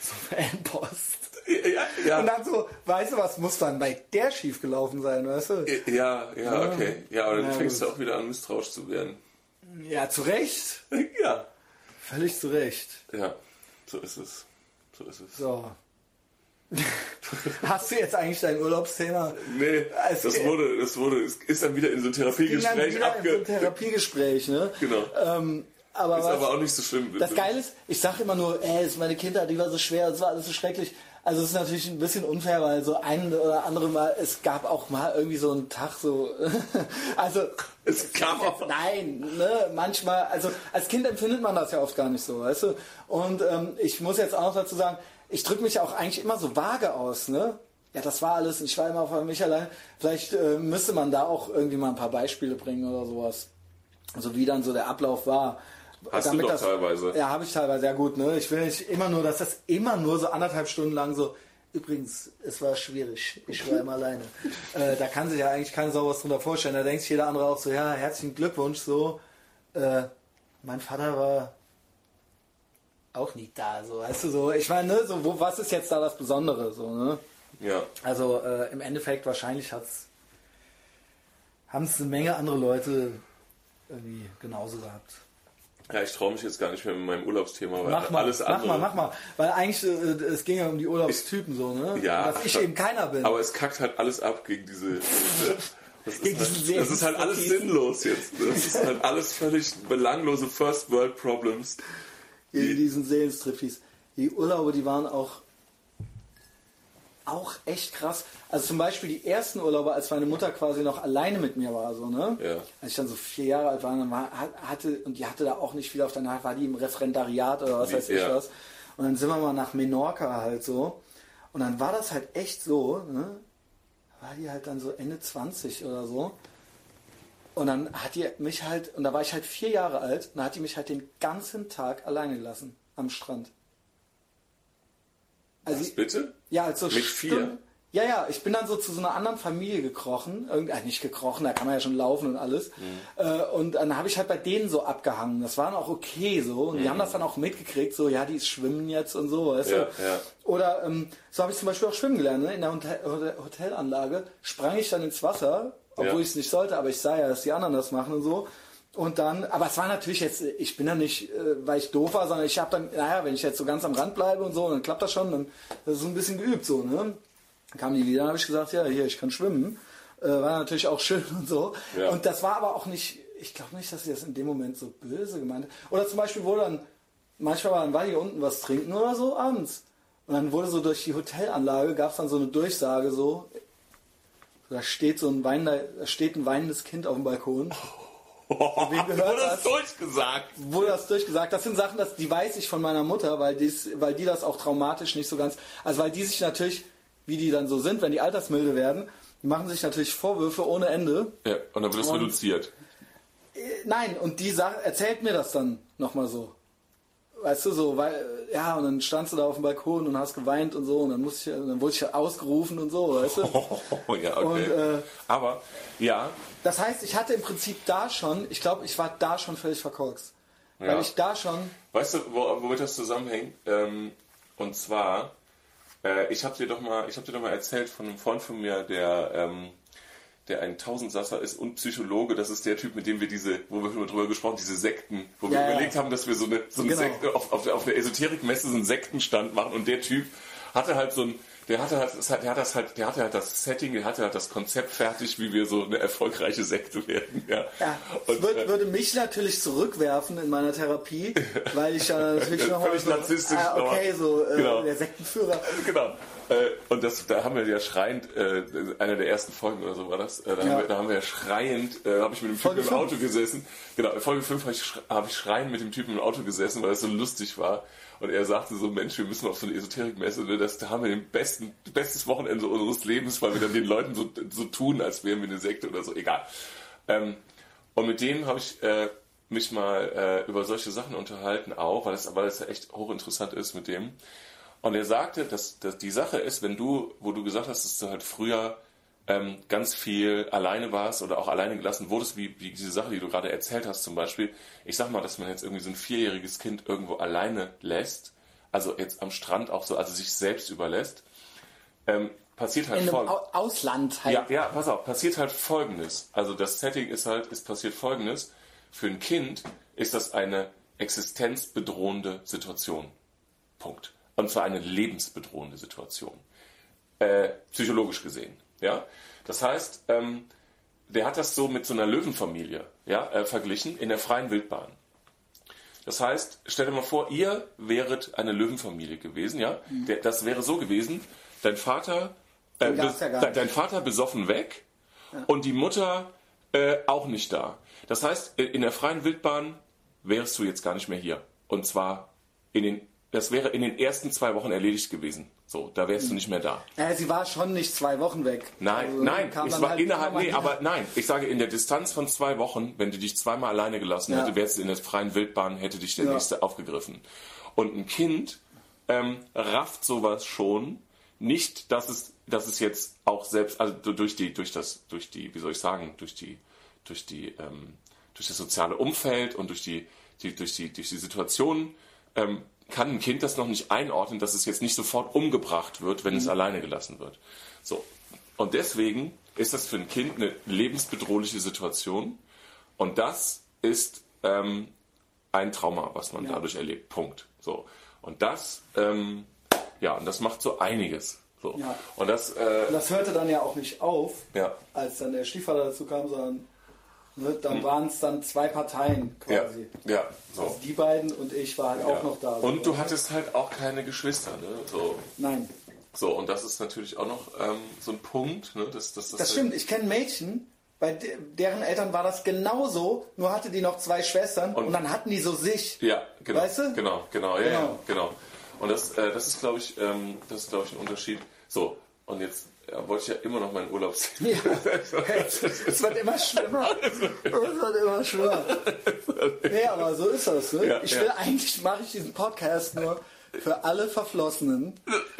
so Fanpost. Ja, ja. Und dann so, weißt du, was muss dann bei der schief gelaufen sein, weißt du? Ja, ja, okay. Ja, aber dann Ja, fängst du auch wieder an, misstrauisch zu werden. Ja, zu Recht. Ja. Völlig zu Recht. Ja, so ist es. So ist es. So. Hast du jetzt eigentlich dein Urlaubsthema? Nee, Also, das wurde, das wurde, es ist dann wieder in so ein Ging Therapiegespräch wieder in so ein abge... Therapiegespräch, ne? Genau. Ähm, aber Ist was, aber auch nicht so schlimm. das Geile ist, ich sage immer nur, ey, es ist meine Kindheit, die war so schwer, es war alles so schrecklich. Also es ist natürlich ein bisschen unfair, weil so ein oder andere Mal, es gab auch mal irgendwie so einen Tag so, also Gab auch... Nein, ne, manchmal, also als Kind empfindet man das ja oft gar nicht so, weißt du? Und ähm, ich muss jetzt auch noch dazu sagen, ich drücke mich auch eigentlich immer so vage aus, ne? Ja, das war alles, ich war immer auf mich allein. Vielleicht äh, müsste man da auch irgendwie mal ein paar Beispiele bringen oder sowas. Also wie dann so der Ablauf war. Hast du doch teilweise. Ja, habe ich teilweise, ja gut, ne? Ich will nicht immer nur, dass das immer nur so anderthalb Stunden lang so. Übrigens, es war schwierig. Ich war immer alleine. Äh, da kann sich ja eigentlich keine Sau was drunter vorstellen. Da denkt sich jeder andere auch so, ja, herzlichen Glückwunsch, so. Äh, mein Vater war auch nie da, so, weißt du, so. Ich meine, ne, so, wo, was ist jetzt da das Besondere, so, ne? Ja, Also äh, im Endeffekt wahrscheinlich hat's haben es eine Menge andere Leute irgendwie genauso gehabt. Ja ich traue mich jetzt gar nicht mehr mit meinem Urlaubsthema, weil Mach mal, alles mach andere... mal, mach mal. Weil eigentlich, äh, es ging ja um die Urlaubstypen so, ne? Ja. Dass ich eben keiner bin. Aber es kackt halt alles ab gegen diese... Das ist, Gegen halt, das ist halt alles sinnlos jetzt. Das ist halt alles völlig belanglose First World Problems. in diesen Seelenstriptease. Die Urlaube, die waren auch auch echt krass. Also zum Beispiel die ersten Urlaube, als meine Mutter quasi noch alleine mit mir war, so, ne? Ja. Als ich dann so vier Jahre alt war, dann war, hat- hatte, und die hatte da auch nicht viel auf der Nase, war die im Referendariat oder was weiß ich ja. was. Und dann sind wir mal nach Menorca halt so. Und dann war das halt echt so, ne? War die halt dann so Ende 20 oder so. Und dann hat die mich halt, und da war ich halt vier Jahre alt, und dann hat die mich halt den ganzen Tag alleine gelassen am Strand. Also, Was, bitte? ja, also Mit vier? Stunden- Ja, ja, ich bin dann so zu so einer anderen Familie gekrochen. Irgend, äh, nicht gekrochen, da kann man ja schon laufen und alles. Mhm. Äh, und dann habe ich halt bei denen so abgehangen. Das war dann auch okay so. Und die haben das dann auch mitgekriegt, so, ja, die schwimmen jetzt und so, weißt Mhm. Ja, du? ja. Oder ähm, so habe ich zum Beispiel auch schwimmen gelernt. Ne? In der Hotel- Hotelanlage sprang ich dann ins Wasser, obwohl Ja. ich es nicht sollte, aber ich sah ja, dass die anderen das machen und so. Und dann, aber es war natürlich jetzt, ich bin ja nicht, äh, weil ich doof war, sondern ich habe dann, naja, wenn ich jetzt so ganz am Rand bleibe und so, dann klappt das schon, dann das ist so ein bisschen geübt so, ne? Dann kamen die wieder, dann habe ich gesagt, ja, hier, ich kann schwimmen. Äh, war natürlich auch schön und so. Ja. Und das war aber auch nicht, ich glaube nicht, dass sie das in dem Moment so böse gemeint hat. Oder zum Beispiel wurde dann, manchmal war dann war hier unten was trinken oder so abends. Und dann wurde so durch die Hotelanlage, gab es dann so eine Durchsage so, da steht so ein weinender, da steht ein weinendes Kind auf dem Balkon. Gehört Wurde das? durchgesagt? Wurde das durchgesagt? Das sind Sachen, das, die weiß ich von meiner Mutter, weil, dies, weil die das auch traumatisch nicht so ganz, also weil die sich natürlich, wie die dann so sind, wenn die altersmilde werden, die machen sich natürlich Vorwürfe ohne Ende. Ja, und dann wird es reduziert. Äh, Nein, und die Sa erzählt mir das dann nochmal so. Weißt du, so, weil, äh, ja, und dann standst du da auf dem Balkon und hast geweint und so, und dann musste ich, dann wurde ich ausgerufen und so, weißt du? Oh, ja, okay. Und, äh, Aber, ja, Das heißt, ich hatte im Prinzip da schon, ich glaube, ich war da schon völlig verkorkst. Weil Ja. ich da schon, Weißt du, wo, womit das zusammenhängt? Ähm, und zwar, äh, ich habe dir doch mal, ich habe dir doch mal erzählt von einem Freund von mir, der, ähm, der ein Tausendsasser ist und Psychologe. Das ist der Typ, mit dem wir diese, wo wir schon mal drüber gesprochen, diese Sekten, wo wir Ja, ja. überlegt haben, dass wir so eine, so eine Genau. Sekte auf, auf, der- auf der Esoterikmesse so einen Sektenstand machen. Und der Typ hatte halt so ein der hatte halt, der hat das halt, der hatte halt das Setting, der hatte halt das Konzept fertig, wie wir so eine erfolgreiche Sekte werden. Ja. ja, Und, es würd, äh, würde mich natürlich zurückwerfen in meiner Therapie, weil ich ja natürlich noch Völlig so, narzisstisch, ah, okay, so äh, Genau. der Sektenführer. Genau. Äh, Und das, da haben wir ja schreiend, äh, einer der ersten Folgen oder so war das, äh, da, Ja. haben, wir, da haben wir ja schreiend, äh, habe ich mit dem Typen im. Auto gesessen. Genau, in Folge 5 habe ich, hab ich schreiend mit dem Typen im Auto gesessen, weil es so lustig war. Und er sagte so, Mensch, wir müssen auf so eine Esoterikmesse, ne? das, da haben wir den besten, bestes Wochenende unseres Lebens, weil wir dann den Leuten so, so tun, als wären wir eine Sekte oder so. Egal. Ähm, und mit dem habe ich äh, mich mal äh, über solche Sachen unterhalten auch, weil es weil ja echt hochinteressant ist mit dem. Und er sagte, dass, dass die Sache ist, wenn du, wo du gesagt hast, dass du halt früher ähm, ganz viel alleine warst oder auch alleine gelassen wurdest, wie, wie diese Sache, die du gerade erzählt hast zum Beispiel. Ich sag mal, dass man jetzt irgendwie so ein vierjähriges Kind irgendwo alleine lässt, also jetzt am Strand auch so, also sich selbst überlässt, ähm, passiert halt In einem voll. Au Ausland halt. Ja, ja, pass auf, passiert halt folgendes. Also das Setting ist halt, es passiert folgendes. Für ein Kind ist das eine existenzbedrohende Situation. Punkt. Und zwar eine lebensbedrohende Situation. Äh, psychologisch gesehen. Ja? Das heißt, ähm, der hat das so mit so einer Löwenfamilie ja, äh, verglichen in der freien Wildbahn. Das heißt, stell dir mal vor, ihr wäret eine Löwenfamilie gewesen, ja? Der, das wäre so gewesen, dein Vater, äh, ja de- dein Vater besoffen weg und die Mutter äh, auch nicht da. Das heißt, äh, in der freien Wildbahn wärst du jetzt gar nicht mehr hier. Und zwar in den, das wäre in den ersten zwei Wochen erledigt gewesen. So, da wärst du nicht mehr da. Äh, sie war schon nicht zwei Wochen weg. Nein, Also, nein, es war halt innerhalb, nee, aber nein, ich sage in der Distanz von zwei Wochen, wenn du dich zweimal alleine gelassen Ja. hätte, wärst du in der freien Wildbahn, hätte dich der Ja. nächste aufgegriffen. Und ein Kind ähm, rafft sowas schon, nicht, dass es, dass es jetzt auch selbst, also du- durch die, durch das, durch die, wie soll ich sagen, durch die, durch die, ähm, durch das soziale Umfeld und durch die, die durch die, durch die Situation ähm, kann ein Kind das noch nicht einordnen, dass es jetzt nicht sofort umgebracht wird, wenn es alleine gelassen wird. So. Und deswegen ist das für ein Kind eine lebensbedrohliche Situation. Und das ist ähm, ein Trauma, was man dadurch erlebt. Punkt. So. Und das, ähm, ja, und das macht so einiges So. Ja. Und das, äh, Und das hörte dann ja auch nicht auf, ja, als dann der Stiefvater dazu kam, sondern ne, dann waren es dann zwei Parteien Hm. ja, quasi. ja, so. Also die beiden und ich war halt Ja. auch noch da. Und du hattest halt auch keine Geschwister, ne? So, Nein, so und das ist natürlich auch noch ähm, so ein Punkt, ne? Dass, dass, das stimmt. Ich kenne Mädchen, bei de deren Eltern war das genauso, nur hatte die noch zwei Schwestern und, Und- dann hatten die so sich. Ja, genau. Weißt du? Genau, genau, ja, Genau. ja, genau. Und das, äh, das ist, glaube ich, ähm, das ist, glaube ich, ein Unterschied. So, und jetzt äh, wollte ich ja immer noch meinen Urlaub sehen. Ja. es wird immer schlimmer. Es wird immer schlimmer. Nee, aber so ist das. Ne? Ja, ich ja. will eigentlich, mache ich diesen Podcast nur für alle Verflossenen,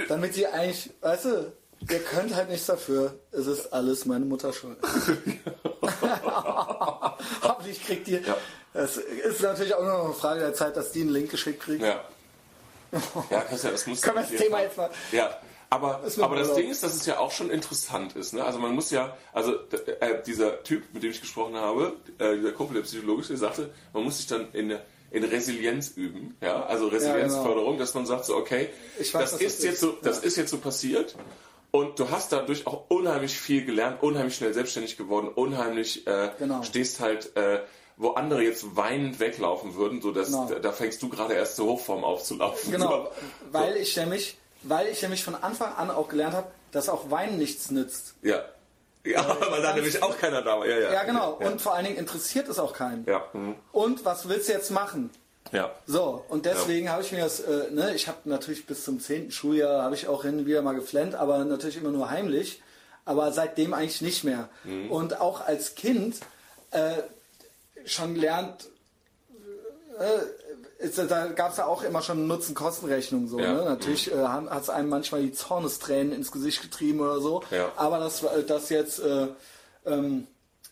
damit sie eigentlich, weißt du, ihr könnt halt nichts dafür. Es ist alles meine Mutter schuld. Hoffentlich kriegt ihr. Ja. Es ist natürlich auch noch eine Frage der Zeit, dass die einen Link geschickt kriegt. Ja. Ja, Christian, das muss Können wir das Thema jetzt mal. Ja, aber, mir aber das. Ding ist, dass es ja auch schon interessant ist. Ne? Also man muss ja, also äh, dieser Typ, mit dem ich gesprochen habe, äh, dieser Kumpel, der psychologisch, der sagte, man muss sich dann in, in Resilienz üben. Ja, also Resilienzförderung, dass man sagt so, okay, weiß, das ist das jetzt so, das Ja. ist jetzt so passiert. Und du hast dadurch auch unheimlich viel gelernt, unheimlich schnell selbstständig geworden, unheimlich äh, Genau. stehst halt, äh, wo andere jetzt weinend weglaufen würden, so dass Genau. da, da fängst du gerade erst zur Hochform aufzulaufen. Genau, So. weil ich nämlich, weil ich nämlich von Anfang an auch gelernt habe, dass auch Wein nichts nützt. Ja. Ja, weil da nämlich auch keiner da war. Ja, ja. Ja, genau. Ja. Und vor allen Dingen interessiert es auch keinen. ja. mhm. Und was willst du jetzt machen? ja. So, und deswegen habe ich mir das, äh, ne, ich habe natürlich bis zum 10. Schuljahr, habe ich auch hin und wieder mal geflennt, aber natürlich immer nur heimlich. Aber seitdem eigentlich nicht mehr. Mhm. Und auch als Kind äh, schon lernt, äh, ist, da gab es ja auch immer schon Nutzen-Kosten-Rechnung. So, Ja. ne? Natürlich äh, hat es einem manchmal die Zornestränen ins Gesicht getrieben oder so. Ja. Aber das, war- das jetzt äh, ähm,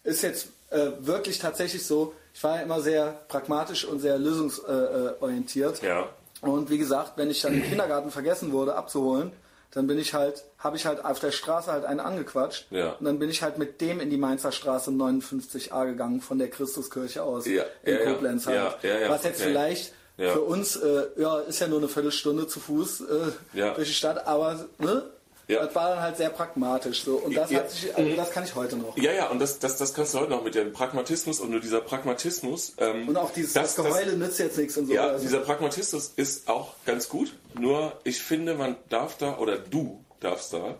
ist jetzt äh, wirklich tatsächlich so. Ich war ja immer sehr pragmatisch und sehr lösungsorientiert. Äh, orientiert. Ja. Und wie gesagt, wenn ich dann im Kindergarten vergessen wurde abzuholen, dann bin ich halt, habe ich halt auf der Straße halt einen angequatscht. Ja. Und dann bin ich halt mit dem in die Mainzer Straße 59a gegangen von der Christuskirche aus Ja, in ja. Koblenz halt. Ja, ja, ja, Was jetzt okay. vielleicht für uns, äh, ja, ist ja nur eine Viertelstunde zu Fuß äh, durch die Stadt, aber ne? Ja. Das war dann halt sehr pragmatisch so. Und das Ja. sich, also das kann ich heute noch. Ja, ja, und das, das, das kannst du heute noch mit dem Pragmatismus und nur dieser Pragmatismus. Ähm, Und auch dieses das, das, Geheule nützt jetzt nichts und so. Ja, Also- dieser Pragmatismus ist auch ganz gut. Nur ich finde, man darf da, oder du darfst da,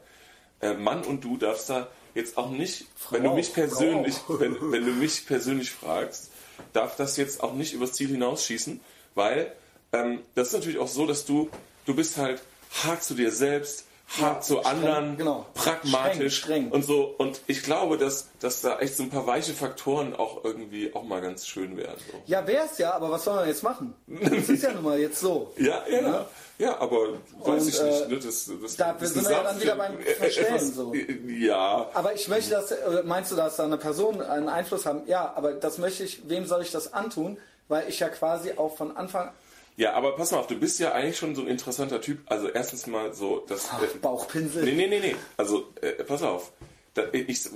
äh, Mann und du darfst da jetzt auch nicht, wenn du mich persönlich, Frau. wenn, wenn du mich persönlich fragst, darf das jetzt auch nicht übers Ziel hinausschießen, weil ähm, das ist natürlich auch so, dass du, du bist halt hart zu dir selbst, hart zu streng, anderen, genau. pragmatisch Streng, streng. und so. Und ich glaube, dass, dass da echt so ein paar weiche Faktoren auch irgendwie auch mal ganz schön wären. So. Ja, wär's ja, aber was soll man jetzt machen? Das ist ja nun mal jetzt so. Ja, ja, ja. Ja, aber weiß Und, ich äh, nicht. Ne? Das, das, da das sind wir ja dann wieder beim äh, Verstellen, etwas- so. Ja, Aber ich möchte das, äh, meinst du, dass da eine Person einen Einfluss haben? Ja, aber das möchte ich, wem soll ich das antun? Weil ich ja quasi auch von Anfang ja, aber pass mal auf, du bist ja eigentlich schon so ein interessanter Typ. Also erstens mal so, das. Ach, äh, Bauchpinsel. Nee, nee, nee, nee. Also, äh, pass auf. Da, ich,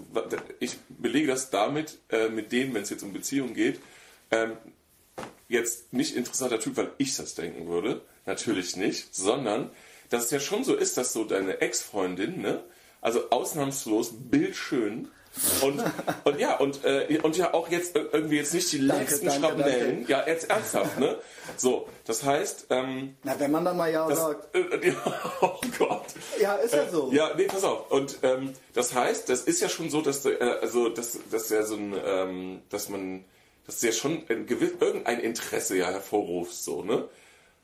ich belege das damit, äh, mit dem, wenn es jetzt um Beziehungen geht, ähm, jetzt nicht interessanter Typ, weil ich das denken würde. Natürlich nicht. Sondern, dass es ja schon so ist, dass so deine Ex-Freundin, ne, also ausnahmslos bildschön und, und ja, und, äh, und ja auch jetzt äh, irgendwie jetzt nicht die letzten danke, Schrapnellen. Ja, jetzt ernsthaft, ne? So, das heißt, ähm, Na, wenn man dann mal ja das, sagt. äh, ja, oh Gott. Ja, ist ja so. Ja, nee, pass auf. Und ähm, das heißt, das ist ja schon so, dass du, äh, also dass, dass ja so ein, ähm, dass man, dass ja schon ein gewiss, irgendein Interesse ja hervorrufst, so, ne?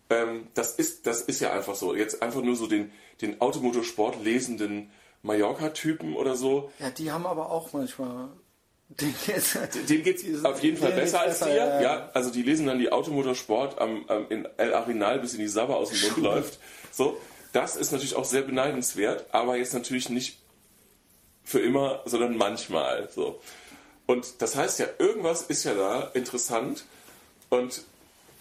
Ähm, das ist, das ist ja einfach so. Jetzt einfach nur so den, den Automotorsport lesenden Mallorca-Typen oder so. Ja, die haben aber auch manchmal. Den geht's, Dem geht's sind- auf jeden Fall besser als besser, dir. ja, Ja, also die lesen dann die Automotorsport am, am, in El Arenal bis in die Sabber aus dem Mund läuft. So, das ist natürlich auch sehr beneidenswert, aber jetzt natürlich nicht für immer, sondern manchmal. So. Und das heißt ja, irgendwas ist ja da interessant und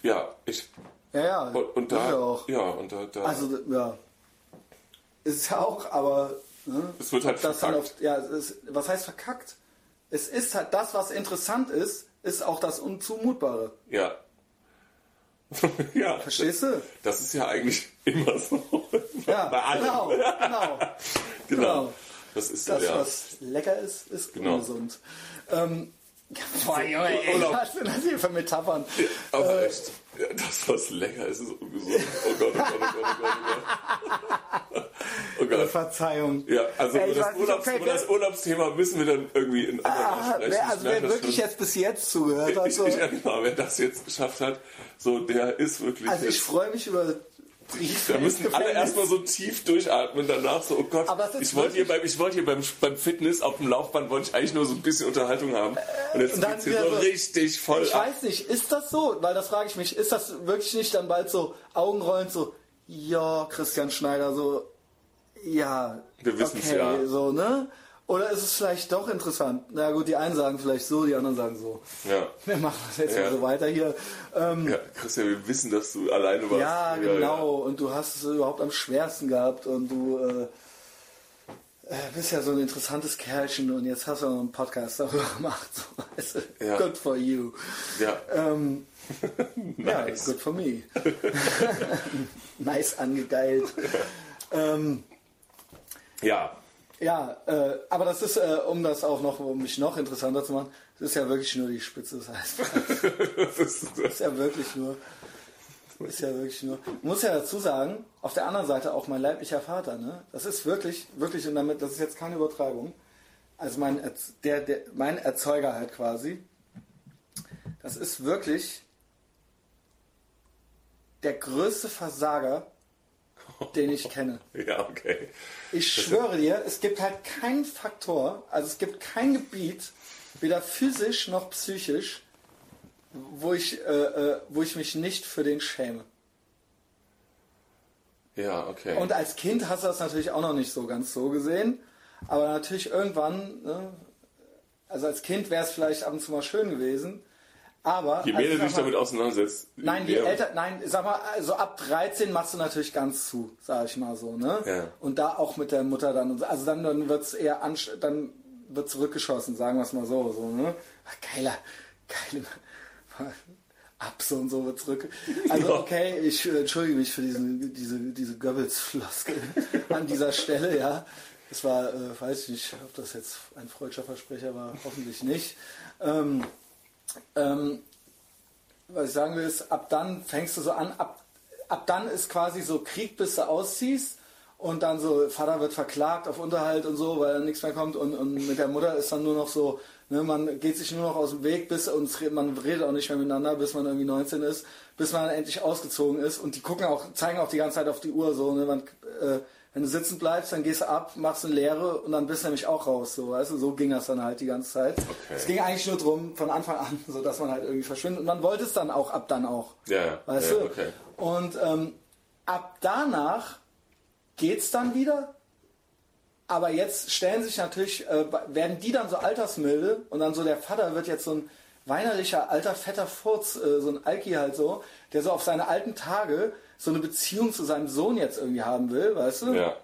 ja, ich ja, ja. und, und da ja auch. ja und da, da Also, ja. Ist ja auch, aber. Ne, Es wird halt das verkackt. auf, ja, ist, was heißt verkackt? Es ist halt das, was interessant ist, ist auch das Unzumutbare. ja ja, Verstehst du? das ist ja eigentlich immer so. Ja, Bei allem. genau, genau. Genau. genau. Das ist Das, ja. was lecker ist, ist Genau. ungesund. Ähm, boah, Junge, ey, was sind das hier für Metaphern? Aber Äh, echt, ja, das, was lecker ist, ist ungesund. Oh Gott, oh Gott, oh Gott, oh Gott. Oh Gott. Oh Gott. Verzeihung. Ja, also über das, Urlaubs, okay, das Urlaubsthema müssen wir dann irgendwie in anderen Ah, sprechen. wer, also wer wirklich schon. jetzt bis jetzt zugehört hat, Ich, ich, ja, genau, wer das jetzt geschafft hat, so der ist wirklich also ich freue mich über da müssen alle erstmal so tief durchatmen, danach so, oh Gott, ich wollte hier, beim, ich wollte hier beim, beim Fitness auf dem Laufband, wollte ich eigentlich nur so ein bisschen Unterhaltung haben. Und jetzt dann geht's hier so richtig voll Ich ab. weiß nicht, ist das so? Weil das frage ich mich, ist das wirklich nicht dann bald so Augenrollend so, ja, Christian Schneider, so, ja, Wir wissen's okay, ja. so, ne? Oder ist es vielleicht doch interessant? Na gut, die einen sagen vielleicht so, die anderen sagen so. Ja. Wir machen das jetzt Ja. mal so weiter hier. Ähm, ja, Christian, wir wissen, dass du alleine warst. ja, genau. Und du hast es überhaupt am schwersten gehabt und du äh, äh, bist ja so ein interessantes Kerlchen und jetzt hast du noch einen Podcast darüber gemacht. So, weißt du? Ja. Good for you. Ja, Ähm, Ja, Nice. good for me. nice angegeilt. ähm, ja. Ja, äh, aber das ist, äh, um das auch noch, um mich noch interessanter zu machen, das ist ja wirklich nur die Spitze des Eisbergs. Das ist, ja wirklich nur. Ist ja wirklich nur. Muss ja dazu sagen, auf der anderen Seite auch mein leiblicher Vater, ne? Das ist wirklich, wirklich, und damit, das ist jetzt keine Übertreibung. Also mein, der, der, mein Erzeuger halt quasi. Das ist wirklich der größte Versager, den ich kenne. ja, okay. Ich schwöre dir, es gibt halt keinen Faktor, also es gibt kein Gebiet, weder physisch noch psychisch, wo ich, äh, äh, wo ich mich nicht für den schäme. Ja, okay. Und als Kind hast du das natürlich auch noch nicht so ganz so gesehen, aber natürlich irgendwann, ne, also als Kind wäre es vielleicht ab und zu mal schön gewesen, aber Je mehr also du dich mal- damit auseinandersetzt, je Nein, die mehr- Eltern, nein, sag mal, also ab 13 machst du natürlich ganz zu, sag ich mal so, ne? Ja. Und da auch mit der Mutter dann, und so. also dann, dann wird's eher dann wird zurückgeschossen, sagen wir es mal so, so, ne? Ach, Geiler, geile, Abso und so wird zurück. Also okay, ich äh, entschuldige mich für diesen, diese, diese Goebbels-Floskel an dieser Stelle, ja. Das war, äh, weiß ich nicht, ob das jetzt ein freudscher Versprecher war, hoffentlich nicht. Ähm, ähm, was ich sagen will, ist, ab dann fängst du so an, ab, ab dann ist quasi so Krieg, bis du ausziehst und dann so, Vater wird verklagt auf Unterhalt und so, weil dann nichts mehr kommt und, und mit der Mutter ist dann nur noch so, ne, man geht sich nur noch aus dem Weg, bis red- man redet auch nicht mehr miteinander, bis man irgendwie 19 ist, bis man endlich ausgezogen ist und die gucken auch, zeigen auch die ganze Zeit auf die Uhr so, ne, man, äh, wenn du sitzen bleibst, dann gehst du ab, machst eine Lehre und dann bist du nämlich auch raus, so, weißt du, so ging das dann halt die ganze Zeit. Es ging eigentlich nur drum, von Anfang an, so dass man halt irgendwie verschwindet und man wollte es dann auch ab dann auch. Ja, ja. Weißt ja, du? okay. Und ähm, ab danach geht's dann wieder. Aber jetzt stellen sich natürlich, äh, werden die dann so altersmilde und dann so der Vater wird jetzt so ein weinerlicher, alter, fetter Furz, äh, so ein Alki halt so, der so auf seine alten Tage so eine Beziehung zu seinem Sohn jetzt irgendwie haben will, weißt du? Ja.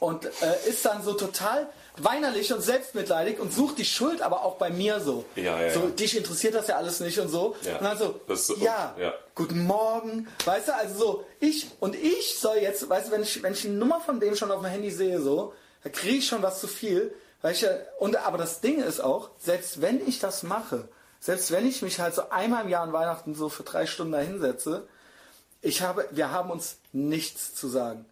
und äh, ist dann so total weinerlich und selbstmitleidig und sucht die Schuld aber auch bei mir so. Ja, ja, so ja. dich interessiert das ja alles nicht und so. Ja. Und dann so, so- ja, ja. guten Morgen, weißt du, also so, ich und ich soll jetzt, weißt du, wenn ich, wenn ich die Nummer von dem schon auf dem Handy sehe, so, da kriege ich schon was zu viel. Weil ich ja, und, aber das Ding ist auch, selbst wenn ich das mache, selbst wenn ich mich halt so einmal im Jahr an Weihnachten so für drei Stunden da hinsetze, ich habe, wir haben uns nichts zu sagen.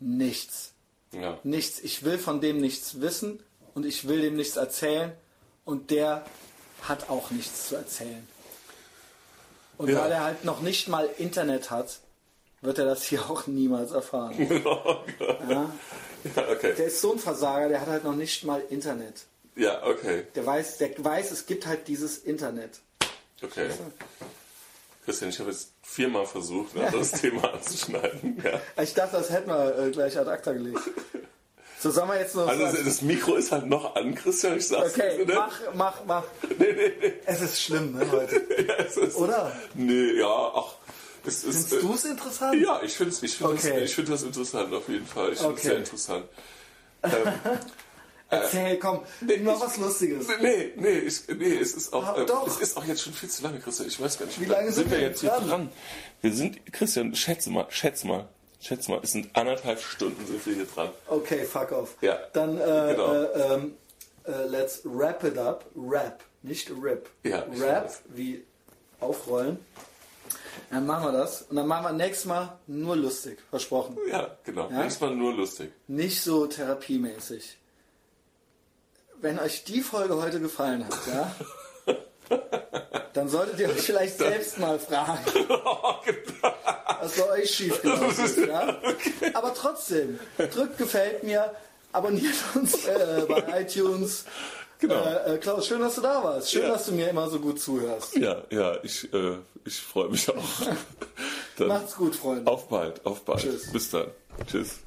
Nichts. Ja. Nichts. Ich will von dem nichts wissen und ich will dem nichts erzählen und der hat auch nichts zu erzählen. Und Ja. weil er halt noch nicht mal Internet hat, wird er das hier auch niemals erfahren. Oh. Ja? Ja, okay. Der ist so ein Versager, der hat halt noch nicht mal Internet. Ja, okay. Der weiß, der weiß, es gibt halt dieses Internet. Okay. Christian, ich habe jetzt viermal versucht, ein anderes Thema anzuschneiden. Ja. Ich dachte, das hätten wir äh, gleich ad acta gelegt. So, sollen wir jetzt noch... Also das- das Mikro ist halt noch an, Christian, ich sag's okay, dir, ne? mach, mach, mach. Es ist schlimm, ne, heute. Ja, es ist, Oder? Nee, ja, ach. Es ist, Findest du es interessant? Ja, ich finde ich find Okay. das, ich find das interessant auf jeden Fall. Ich finde es Okay. sehr interessant. Ähm, Erzähl, komm, nee, noch was Lustiges. Nee, nee, ich, nee es, ist auch, äh, es ist auch jetzt schon viel zu lange, Christian. Ich weiß gar nicht, Wie lange sind wir jetzt hier dran? dran? Wir sind, Christian, schätze mal, schätze mal, schätze mal, es sind anderthalb Stunden sind wir hier dran. Okay, fuck off. Ja, Dann äh, genau. äh, ähm, äh, let's wrap it up. Rap, nicht rip. Ja, Rap, wie aufrollen. Dann machen wir das. Und dann machen wir nächstes Mal nur lustig. Versprochen. Ja, genau. Ja? Nächstes Mal nur lustig. Nicht so therapiemäßig. Wenn euch die Folge heute gefallen hat, ja, dann solltet ihr euch vielleicht selbst mal fragen, was bei euch schiefgelaufen ist. Ja? Aber trotzdem, drückt gefällt mir, abonniert uns äh, bei iTunes. Genau. Äh, äh, Klaus, schön, dass du da warst. Schön, Ja. dass du mir immer so gut zuhörst. Ja, ja, ich, äh, ich freue mich auch. Macht's gut, Freunde. auf bald, auf bald. Tschüss. Bis dann. Tschüss.